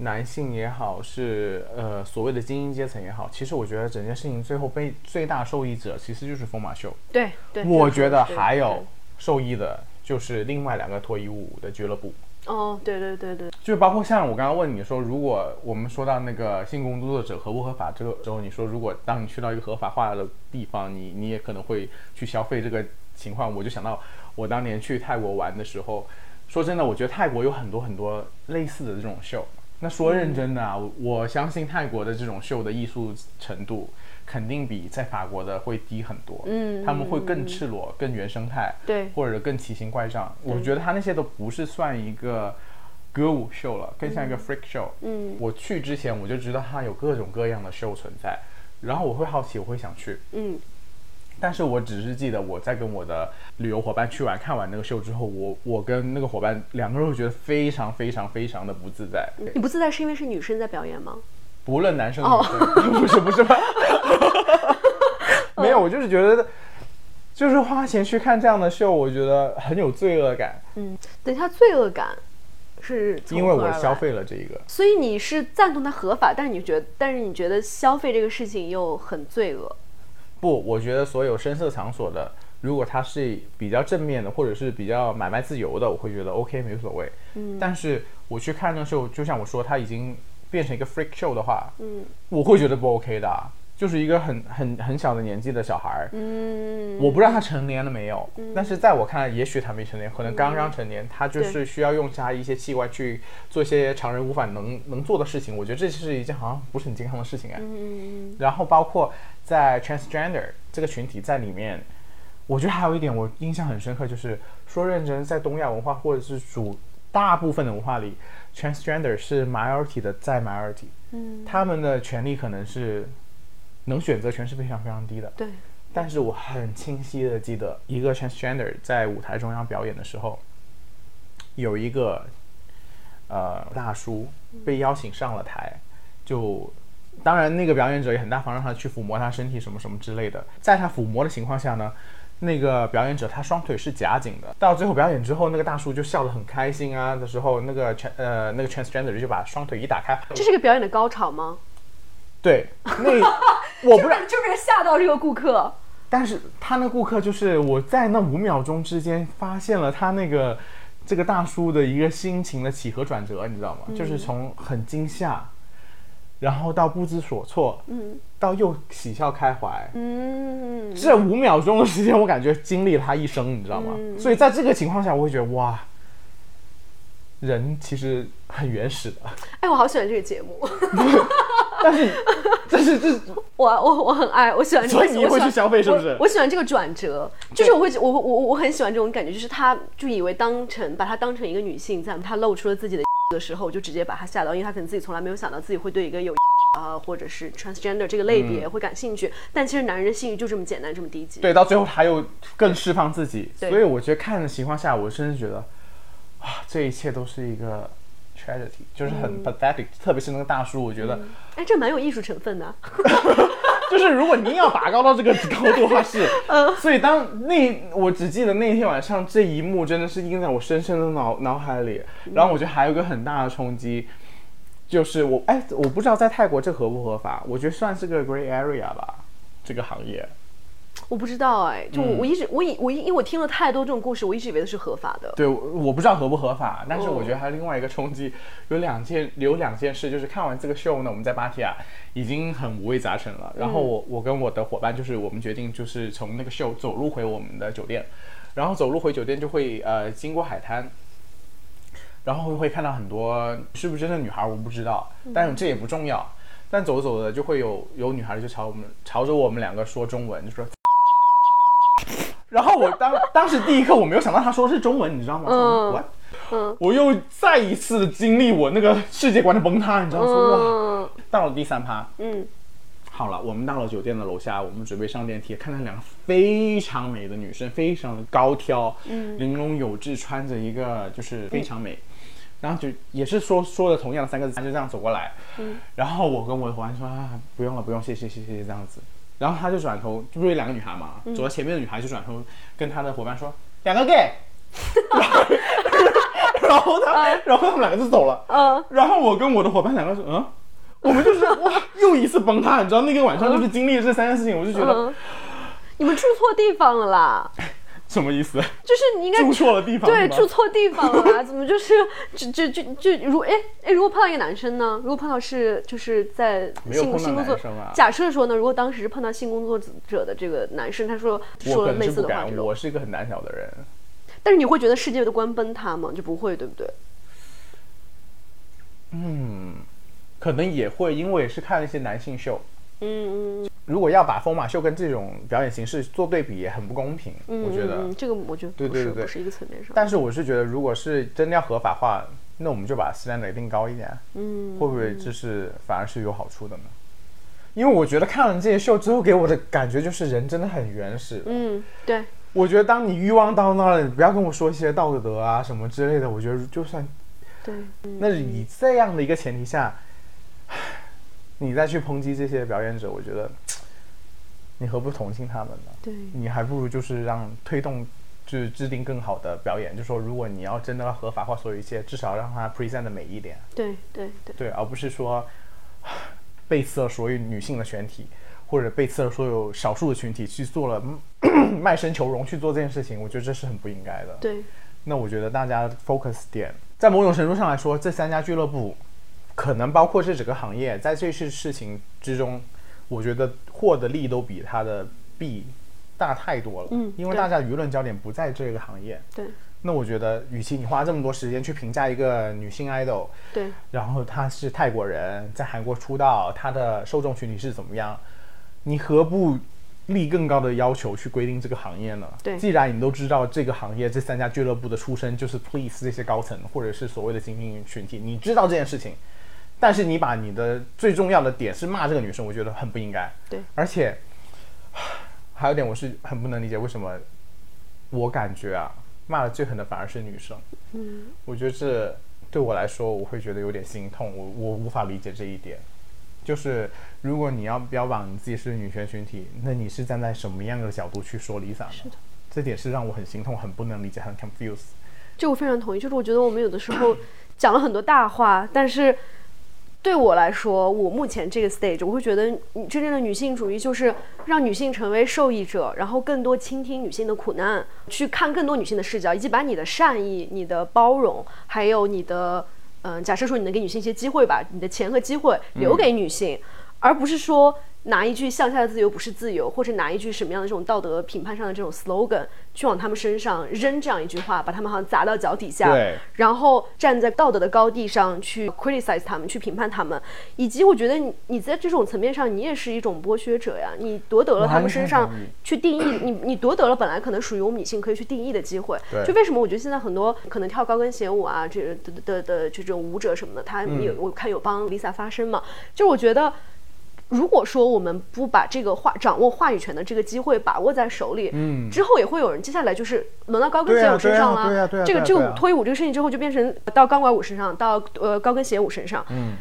男性也好，是呃所谓的精英阶层也好，其实我觉得整件事情最后被最大受益者其实就是疯马秀。对对，我觉得还有受益的就是另外两个脱衣舞的俱乐部。哦，对对对对，就包括像我刚刚问你说，如果我们说到那个性工作者合不合法这个时候，你说如果当你去到一个合法化的地方，你你也可能会去消费这个情况，我就想到我当年去泰国玩的时候，说真的，我觉得泰国有很多很多类似的这种秀。那说认真的啊，我相信泰国的这种秀的艺术程度肯定比在法国的会低很多。嗯，他们会更赤裸、更原生态，对，或者更奇形怪状。我觉得他那些都不是算一个歌舞秀了，更像一个 freak show。嗯，我去之前我就知道他有各种各样的秀存在，然后我会好奇，我会想去。嗯。但是我只是记得我在跟我的旅游伙伴去玩，看完那个秀之后，我我跟那个伙伴两个人会觉得非常非常非常的不自在。你不自在是因为是女生在表演吗？不论男生女生，不是不是吧？没有，我就是觉得，就是花钱去看这样的秀，我觉得很有罪恶感。嗯，等一下，罪恶感是因为我消费了这个，所以你是赞同它合法，但是你觉得，但是你觉得消费这个事情又很罪恶。不，我觉得所有声色场所的，如果它是比较正面的，或者是比较买卖自由的，我会觉得 OK 没所谓。嗯，但是我去看的时候，就像我说，它已经变成一个 freak show 的话，嗯，我会觉得不 OK 的。就是一个很很很小的年纪的小孩儿，嗯，我不知道他成年了没有，但是在我看来，也许他没成年，可能刚刚成年，他就是需要用他一些器官去做一些常人无法能能做的事情。我觉得这是一件好像不是很健康的事情哎。嗯然后包括在 transgender 这个群体在里面，我觉得还有一点我印象很深刻，就是说认真在东亚文化或者是主大部分的文化里，transgender 是 minority 的在 minority，嗯，他们的权利可能是。能选择权是非常非常低的。对，但是我很清晰的记得，一个 transgender 在舞台中央表演的时候，有一个呃大叔被邀请上了台，就当然那个表演者也很大方，让他去抚摸他身体什么什么之类的。在他抚摸的情况下呢，那个表演者他双腿是夹紧的。到最后表演之后，那个大叔就笑得很开心啊的时候，那个 trans 呃那个 transgender 就把双腿一打开。这是个表演的高潮吗？对，那我不 是就是吓到这个顾客，但是他那顾客就是我在那五秒钟之间发现了他那个这个大叔的一个心情的起和转折，你知道吗？就是从很惊吓，然后到不知所措，嗯到又喜笑开怀，嗯，这五秒钟的时间，我感觉经历了他一生，你知道吗？嗯所以在这个情况下，我会觉得哇，人其实很原始的，哎，我好喜欢这个节目，但是但是这我我我很爱，我喜欢这个。所以你会去消费是不是？我我喜欢这个转折，就是我会我我我很喜欢这种感觉，就是他就以为当成把他当成一个女性，在他露出了自己的的时候，就直接把他吓到，因为他可能自己从来没有想到自己会对一个有啊、或者是 transgender 这个类别会感兴趣，但其实男人的性欲就这么简单，这么低级。对到最后他又更释放自己，所以我觉得看的情况下，我甚至觉得啊，这一切都是一个 tragedy，就是很 pathetic，、特别是那个大叔，我觉得。哎，这蛮有艺术成分的。就是如果您要拔高到这个高度的话是，嗯所以当那我只记得那天晚上这一幕真的是印在我深深的脑脑海里，然后我觉得还有一个很大的冲击，就是我哎我不知道在泰国这合不合法，我觉得算是个 gray area 吧，这个行业。我不知道哎，就我我一直我以我因为我听了太多这种故事，我一直以为它是合法的。对，我我不知道合不合法，但是哦我觉得还有另外一个冲击，有两件有两件事，就是看完这个秀呢，我们在芭提雅已经很五味杂陈了。然后我我跟我的伙伴就是我们决定就是从那个秀走路回我们的酒店，然后走路回酒店就会呃经过海滩。然后会看到很多是不是真的女孩，我不知道，但是这也不重要。但走着走着就会有有女孩就朝我们朝着我们两个说中文，就说。然后我当当时第一刻我没有想到他说的是中文，你知道吗？嗯。嗯。我又再一次经历我那个世界观的崩塌，你知道吗？到了第三趴，嗯。好了，我们到了酒店的楼下，我们准备上电梯，看到两个非常美的女生，非常的高挑，嗯。玲珑有致，穿着一个就是非常美，然后就也是说说的同样的三个字，就这样走过来，嗯。然后我跟我的伙伴说啊，不用了，不用，谢谢，谢谢这样子，然后他就转头，就不是有两个女孩嘛，嗯。走在前面的女孩就转头跟他的伙伴说，两个 gay，然后他，然后他们两个就走了，嗯。然后我跟我的伙伴两个说，嗯，我们就是 哇，又一次崩塌，你知道那个晚上就是经历了这三件事情，我就觉得、嗯，你们住错地方了啦，什么意思？就是你应该住错了地方对，住错地方了啦，怎么就是就就就就如哎哎，如果碰到一个男生呢？如果碰到是就是在性性工作假设说呢，如果当时是碰到性工作者的这个男生，他说说了类似的话，我是一个很胆小的人。但是你会觉得世界的观崩塌吗？就不会，对不对？嗯，可能也会，因为是看了一些男性秀。嗯嗯如果要把疯马秀跟这种表演形式做对比，也很不公平。嗯，我觉得。这个我觉得对对对是一个层面上。但是我是觉得，如果是真的要合法化，那我们就把 standard 定高一点，嗯，会不会就是反而是有好处的呢？因为我觉得看了这些秀之后，给我的感觉就是人真的很原始。嗯对，我觉得当你欲望到那儿了，你不要跟我说一些道德啊什么之类的。我觉得就算对，嗯那以这样的一个前提下，你再去抨击这些表演者，我觉得你何不同情他们呢？对，你还不如就是让推动，就是制定更好的表演。就说如果你要真的要合法化所有一切，至少让它 present 的美一点，对对对，对，而不是说 背刺了所有女性的群体，或者背刺了所有少数的群体去做了 卖身求荣去做这件事情，我觉得这是很不应该的。对，那我觉得大家 focus 点，在某种程度上来说，这三家俱乐部，可能包括这整个行业，在这次事情之中，我觉得获的利都比它的弊大太多了。嗯因为大家舆论焦点不在这个行业。对那我觉得，与其你花这么多时间去评价一个女性 idol，对然后她是泰国人，在韩国出道，她的受众群体是怎么样，你何不立更高的要求去规定这个行业呢？对既然你都知道这个行业这三家俱乐部的出身就是 please 这些高层或者是所谓的精英群体，你知道这件事情，但是你把你的最重要的点是骂这个女生，我觉得很不应该。对，而且还有一点我是很不能理解，为什么我感觉啊，骂的最狠的反而是女生。嗯我觉得这对我来说，我会觉得有点心痛，我我无法理解这一点。就是如果你要标榜你自己是女权群体，那你是站在什么样的角度去说 Lisa 呢？是的这点是让我很心痛、很不能理解、很 confused。这我非常同意。就是我觉得我们有的时候讲了很多大话，但是对我来说，我目前这个 stage，我会觉得真正的女性主义就是让女性成为受益者，然后更多倾听女性的苦难，去看更多女性的视角，以及把你的善意、你的包容，还有你的嗯、假设说你能给女性一些机会，吧你的钱和机会留给女性，而不是说拿一句向下的自由不是自由，或者拿一句什么样的这种道德评判上的这种 slogan 去往他们身上扔这样一句话，把他们好像砸到脚底下，然后站在道德的高地上去 criticize 他们，去评判他们，以及我觉得你你在这种层面上，你也是一种剥削者呀，你夺得了他们身上去定义你，你夺得了本来可能属于我们女性可以去定义的机会。就为什么我觉得现在很多可能跳高跟鞋舞啊，这的的的这种舞者什么的，他嗯。有、我看有帮 Lisa 发声嘛，就是我觉得。如果说我们不把这个话掌握话语权的这个机会把握在手里，嗯，之后也会有人接下来就是轮到高跟鞋舞身上了，对啊对啊对啊这个这个脱衣舞这个事情之后就变成到钢管舞身上，到呃高跟鞋舞身上，嗯，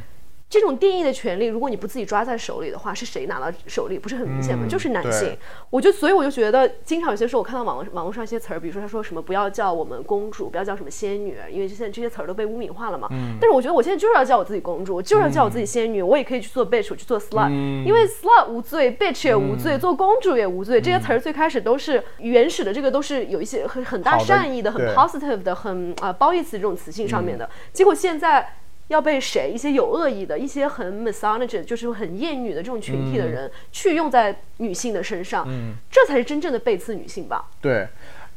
这种定义的权利，如果你不自己抓在手里的话，是谁拿到手里？不是很明显吗？嗯就是男性。我就所以我就觉得，经常有些时候我看到网络网络上一些词儿，比如说他说什么不要叫我们公主，不要叫什么仙女，因为现在这些词儿都被污名化了嘛。嗯但是我觉得我现在就是要叫我自己公主，我就是要叫我自己仙女，我也可以去做 bitch，我去做 slut，、因嗯为 slut 无罪，bitch 也无罪，做公主也无罪。这些词儿最开始都是原始的，这个都是有一些很很大善意的、很 positive 的、很啊、褒义词这种词性上面的。结果现在。要被谁一些有恶意的、一些很 misogynist，就是很厌女的这种群体的人，去用在女性的身上，嗯这才是真正的背刺女性吧？对。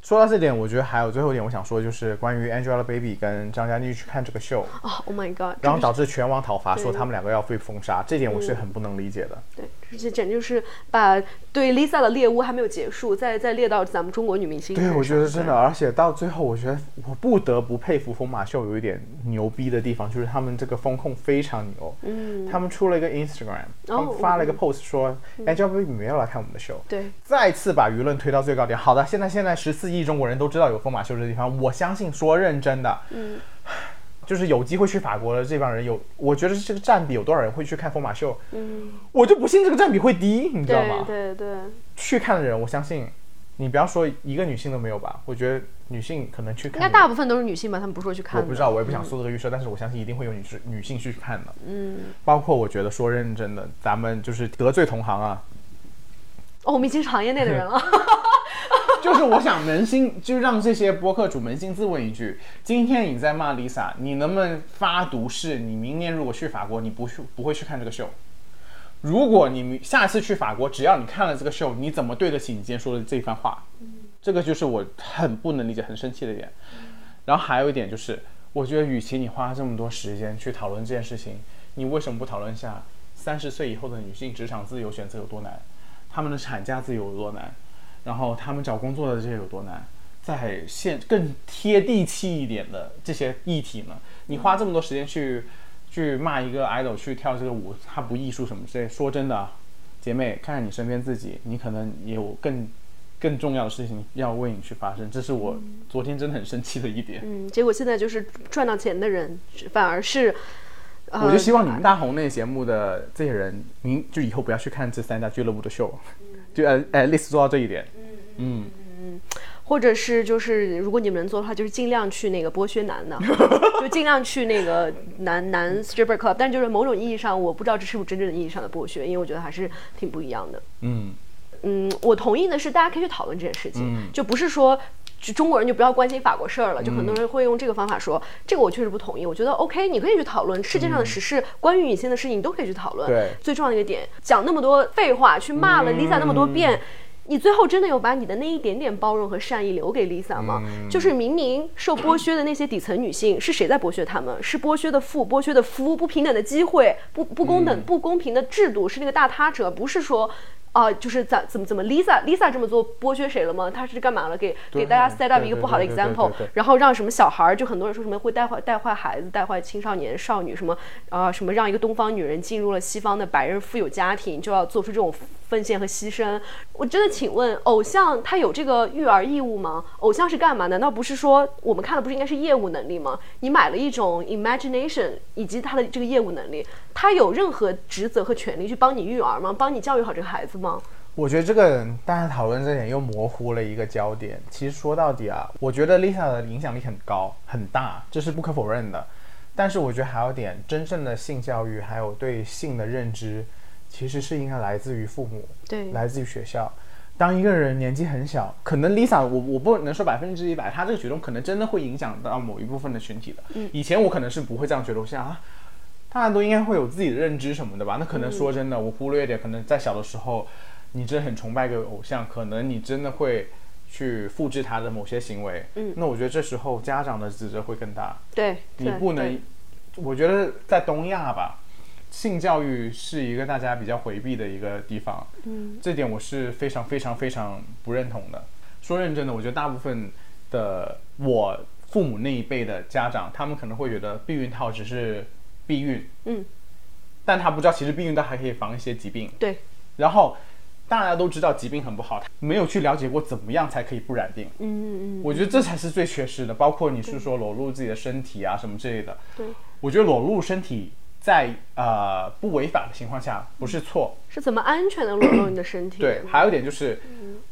说到这点，我觉得还有最后一点我想说，就是关于 Angelababy 跟张嘉倪去看这个秀，啊、o h my god！然后导致全网讨伐，说他们两个要被封杀，这点我是很不能理解的。对，这简直就是把对 Lisa 的猎物还没有结束，再再猎到咱们中国女明星对，我觉得真的，而且到最后，我觉得我不得不佩服疯马秀有一点牛逼的地方，就是他们这个风控非常牛。嗯，他们出了一个 Instagram，他们发了一个 post 说、Angelababy 没有来看我们的秀，对，再次把舆论推到最高点。好的，现在现在十四亿中国人都知道有疯马秀这个地方，我相信说认真的，嗯，就是有机会去法国的这帮人有，我觉得这个占比有多少人会去看疯马秀？嗯，我就不信这个占比会低，你知道吗？对对对，去看的人，我相信，你不要说一个女性都没有吧，我觉得女性可能去看的，应该大部分都是女性吧？他们不是说去看。我不知道，我也不想做这个预设，但是我相信一定会有女士女性去看的。嗯，包括我觉得说认真的，咱们就是得罪同行啊，哦，我们已经是行业内的人了。就是我想扪心，就让这些播客主扪心自问一句：今天你在骂 Lisa，你能不能发毒誓，你明年如果去法国，你不去不会去看这个秀？如果你下次去法国，只要你看了这个秀，你怎么对得起你今天说的这番话？这个就是我很不能理解、很生气的点。然后还有一点就是，我觉得与其你花这么多时间去讨论这件事情，你为什么不讨论一下三十岁以后的女性职场自由选择有多难，她们的产假自由有多难，然后他们找工作的这些有多难？在现更贴地气一点的这些议题呢？你花这么多时间去去骂一个 idol 去跳这个舞，他不艺术什么之类，说真的啊，姐妹，看看你身边自己，你可能也有更更重要的事情要为你去发生，这是我昨天真的很生气的一点。嗯，结果现在就是赚到钱的人，反而是。呃我就希望你们大红那节目的这些人，您就以后不要去看这三家俱乐部的秀，就呃呃，类似做到这一点。嗯，或者是就是，如果你们能做的话，就是尽量去那个剥削男的，就尽量去那个男男 stripper club。但就是某种意义上，我不知道这是不是真正的意义上的剥削，因为我觉得还是挺不一样的。嗯，嗯，我同意的是，大家可以去讨论这件事情，就不是说。就中国人就不要关心法国事儿了，就很多人会用这个方法说，这个我确实不同意。我觉得 OK，你可以去讨论世界上的时事，关于女性的事情，你都可以去讨论。对最重要的一个点，讲那么多废话，去骂了 Lisa 那么多遍。你最后真的有把你的那一点点包容和善意留给 Lisa 吗？就是明明受剥削的那些底层女性是谁在剥削她们？是剥削的父、剥削的夫、不平等的机会、不不公等、不公平的制度，是那个大他者，不是说。啊、就是怎怎么怎么 Lisa Lisa 这么做剥削谁了吗？她是干嘛了？给给大家 set up 一个不好的 example，然后让什么小孩儿，就很多人说什么会带坏带坏孩子，带坏青少年少女，什么啊、什么让一个东方女人进入了西方的白人富有家庭，就要做出这种奉献和牺牲。我真的请问，偶像他有这个育儿义务吗？偶像是干嘛？难道不是说我们看的不是应该是业务能力吗？你买了一种 imagination 以及他的这个业务能力，他有任何职责和权利去帮你育儿吗？帮你教育好这个孩子吗？我觉得这个大家讨论这点又模糊了一个焦点。其实说到底啊，我觉得 Lisa 的影响力很高很大，这是不可否认的。但是我觉得还有点，真正的性教育还有对性的认知，其实是应该来自于父母，对来自于学校。当一个人年纪很小，可能 Lisa 我我不能说百分之一百，他这个举动可能真的会影响到某一部分的群体的。嗯以前我可能是不会这样觉得，我想啊，大家都应该会有自己的认知什么的吧。那可能嗯说真的，我忽略一点，可能在小的时候，你真的很崇拜一个偶像，可能你真的会去复制他的某些行为。嗯那我觉得这时候家长的指责会更大。对，你不能，我觉得在东亚吧，性教育是一个大家比较回避的一个地方，嗯，这点我是非常非常非常不认同的。说认真的，我觉得大部分的我父母那一辈的家长，他们可能会觉得避孕套只是避孕，嗯，但他不知道其实避孕它还可以防一些疾病，对，然后。大家都知道疾病很不好，没有去了解过怎么样才可以不染病。嗯嗯嗯，我觉得这才是最缺失的，包括你是说裸露自己的身体啊什么之类的。对，我觉得裸露身体在呃不违法的情况下不是错。是怎么安全的裸露你的身体？对，还有一点就是，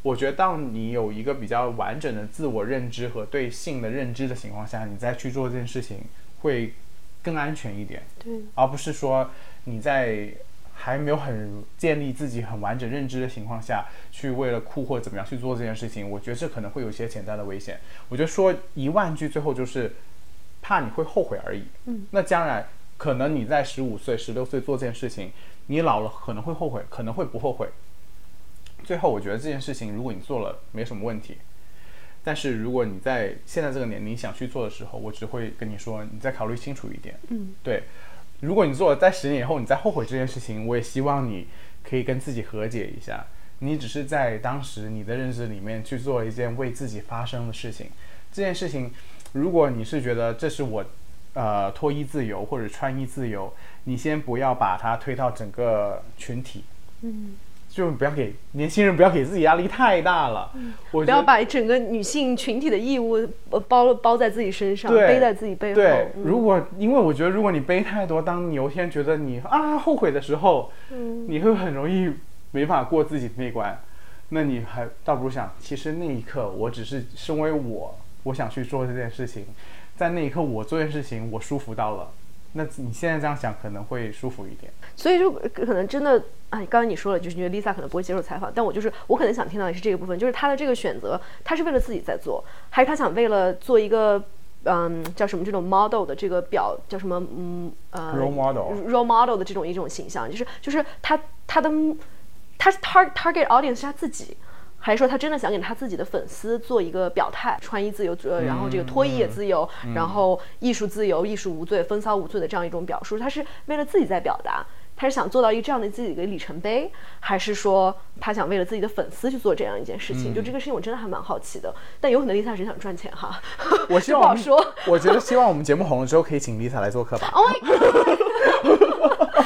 我觉得当你有一个比较完整的自我认知和对性的认知的情况下，你再去做这件事情会更安全一点，对，而不是说你在。还没有很建立自己很完整认知的情况下去为了酷或者怎么样去做这件事情，我觉得这可能会有一些潜在的危险。我觉得说一万句，最后就是怕你会后悔而已。嗯，那将来可能你在十五岁、十六岁做这件事情，你老了可能会后悔，可能会不后悔。最后，我觉得这件事情如果你做了没什么问题，但是如果你在现在这个年龄想去做的时候，我只会跟你说，你再考虑清楚一点。嗯，对。如果你做了，在十年以后你再后悔这件事情，我也希望你可以跟自己和解一下。你只是在当时你的认知里面去做了一件为自己发生的事情。这件事情，如果你是觉得这是我，呃，脱衣自由或者穿衣自由，你先不要把它推到整个群体。嗯，就不要给年轻人不要给自己压力太大了。我不要把整个女性群体的义务呃包包在自己身上，背在自己背后。对，嗯如果因为我觉得，如果你背太多，当你有一天觉得你啊后悔的时候，嗯你会很容易没法过自己的那关。那你还倒不如想，其实那一刻我只是身为我，我想去做这件事情，在那一刻我做这件事情我舒服到了。那你现在这样想可能会舒服一点。所以就可能真的，哎，刚刚你说了，就是觉得 Lisa 可能不会接受采访，但我就是我可能想听到的是这个部分，就是她的这个选择，她是为了自己在做，还是她想为了做一个嗯叫什么这种 model 的这个表叫什么嗯呃 Role model role model 的这种一种形象，就是就是他他的她 tar target audience 是他自己。还是说他真的想给他自己的粉丝做一个表态，穿衣自由，呃，然后这个脱衣也自由，然后艺术自由、艺术无罪、风骚无罪的这样一种表述，他是为了自己在表达，他是想做到一个这样的自己的里程碑，还是说他想为了自己的粉丝去做这样一件事情？就这个事情，我真的还蛮好奇的。但有可能 Lisa 只想赚钱哈，我希望我们不好说。我觉得希望我们节目红了之后，可以请 Lisa 来做客吧。Oh my god！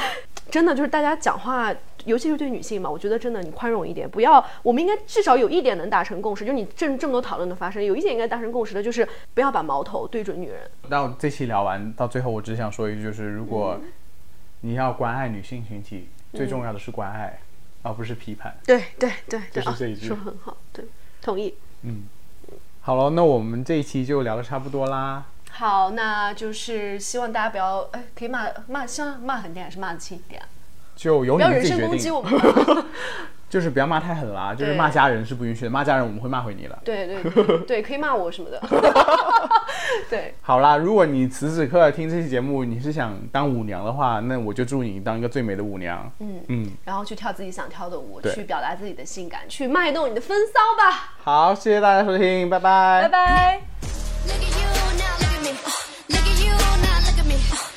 真的就是大家讲话，尤其是对女性嘛，我觉得真的你宽容一点，不要，我们应该至少有一点能达成共识，就是你这这么多讨论的发生，有一点应该达成共识的，就是不要把矛头对准女人。那我这期聊完到最后，我只想说一句，就是如果你要关爱女性群体，最重要的是关爱，而不是批判。对对对对，就是这一句啊、说很好，对，同意。嗯好了，那我们这一期就聊的差不多啦。好，那就是希望大家不要，哎，可以骂骂，希望骂狠点还是骂得轻一点啊？就有你要人身攻击我们。就是不要骂太狠啦就是骂家人是不允许的骂家人我们会骂回你的。对。对对 可以骂我什么的。对。好啦如果你此时此刻听这期节目你是想当舞娘的话那我就祝你当一个最美的舞娘。嗯。嗯。然后去跳自己想跳的舞去表达自己的性感去卖弄你的风骚吧。好谢谢大家收听拜拜。拜拜。You now look at me. You now look at me.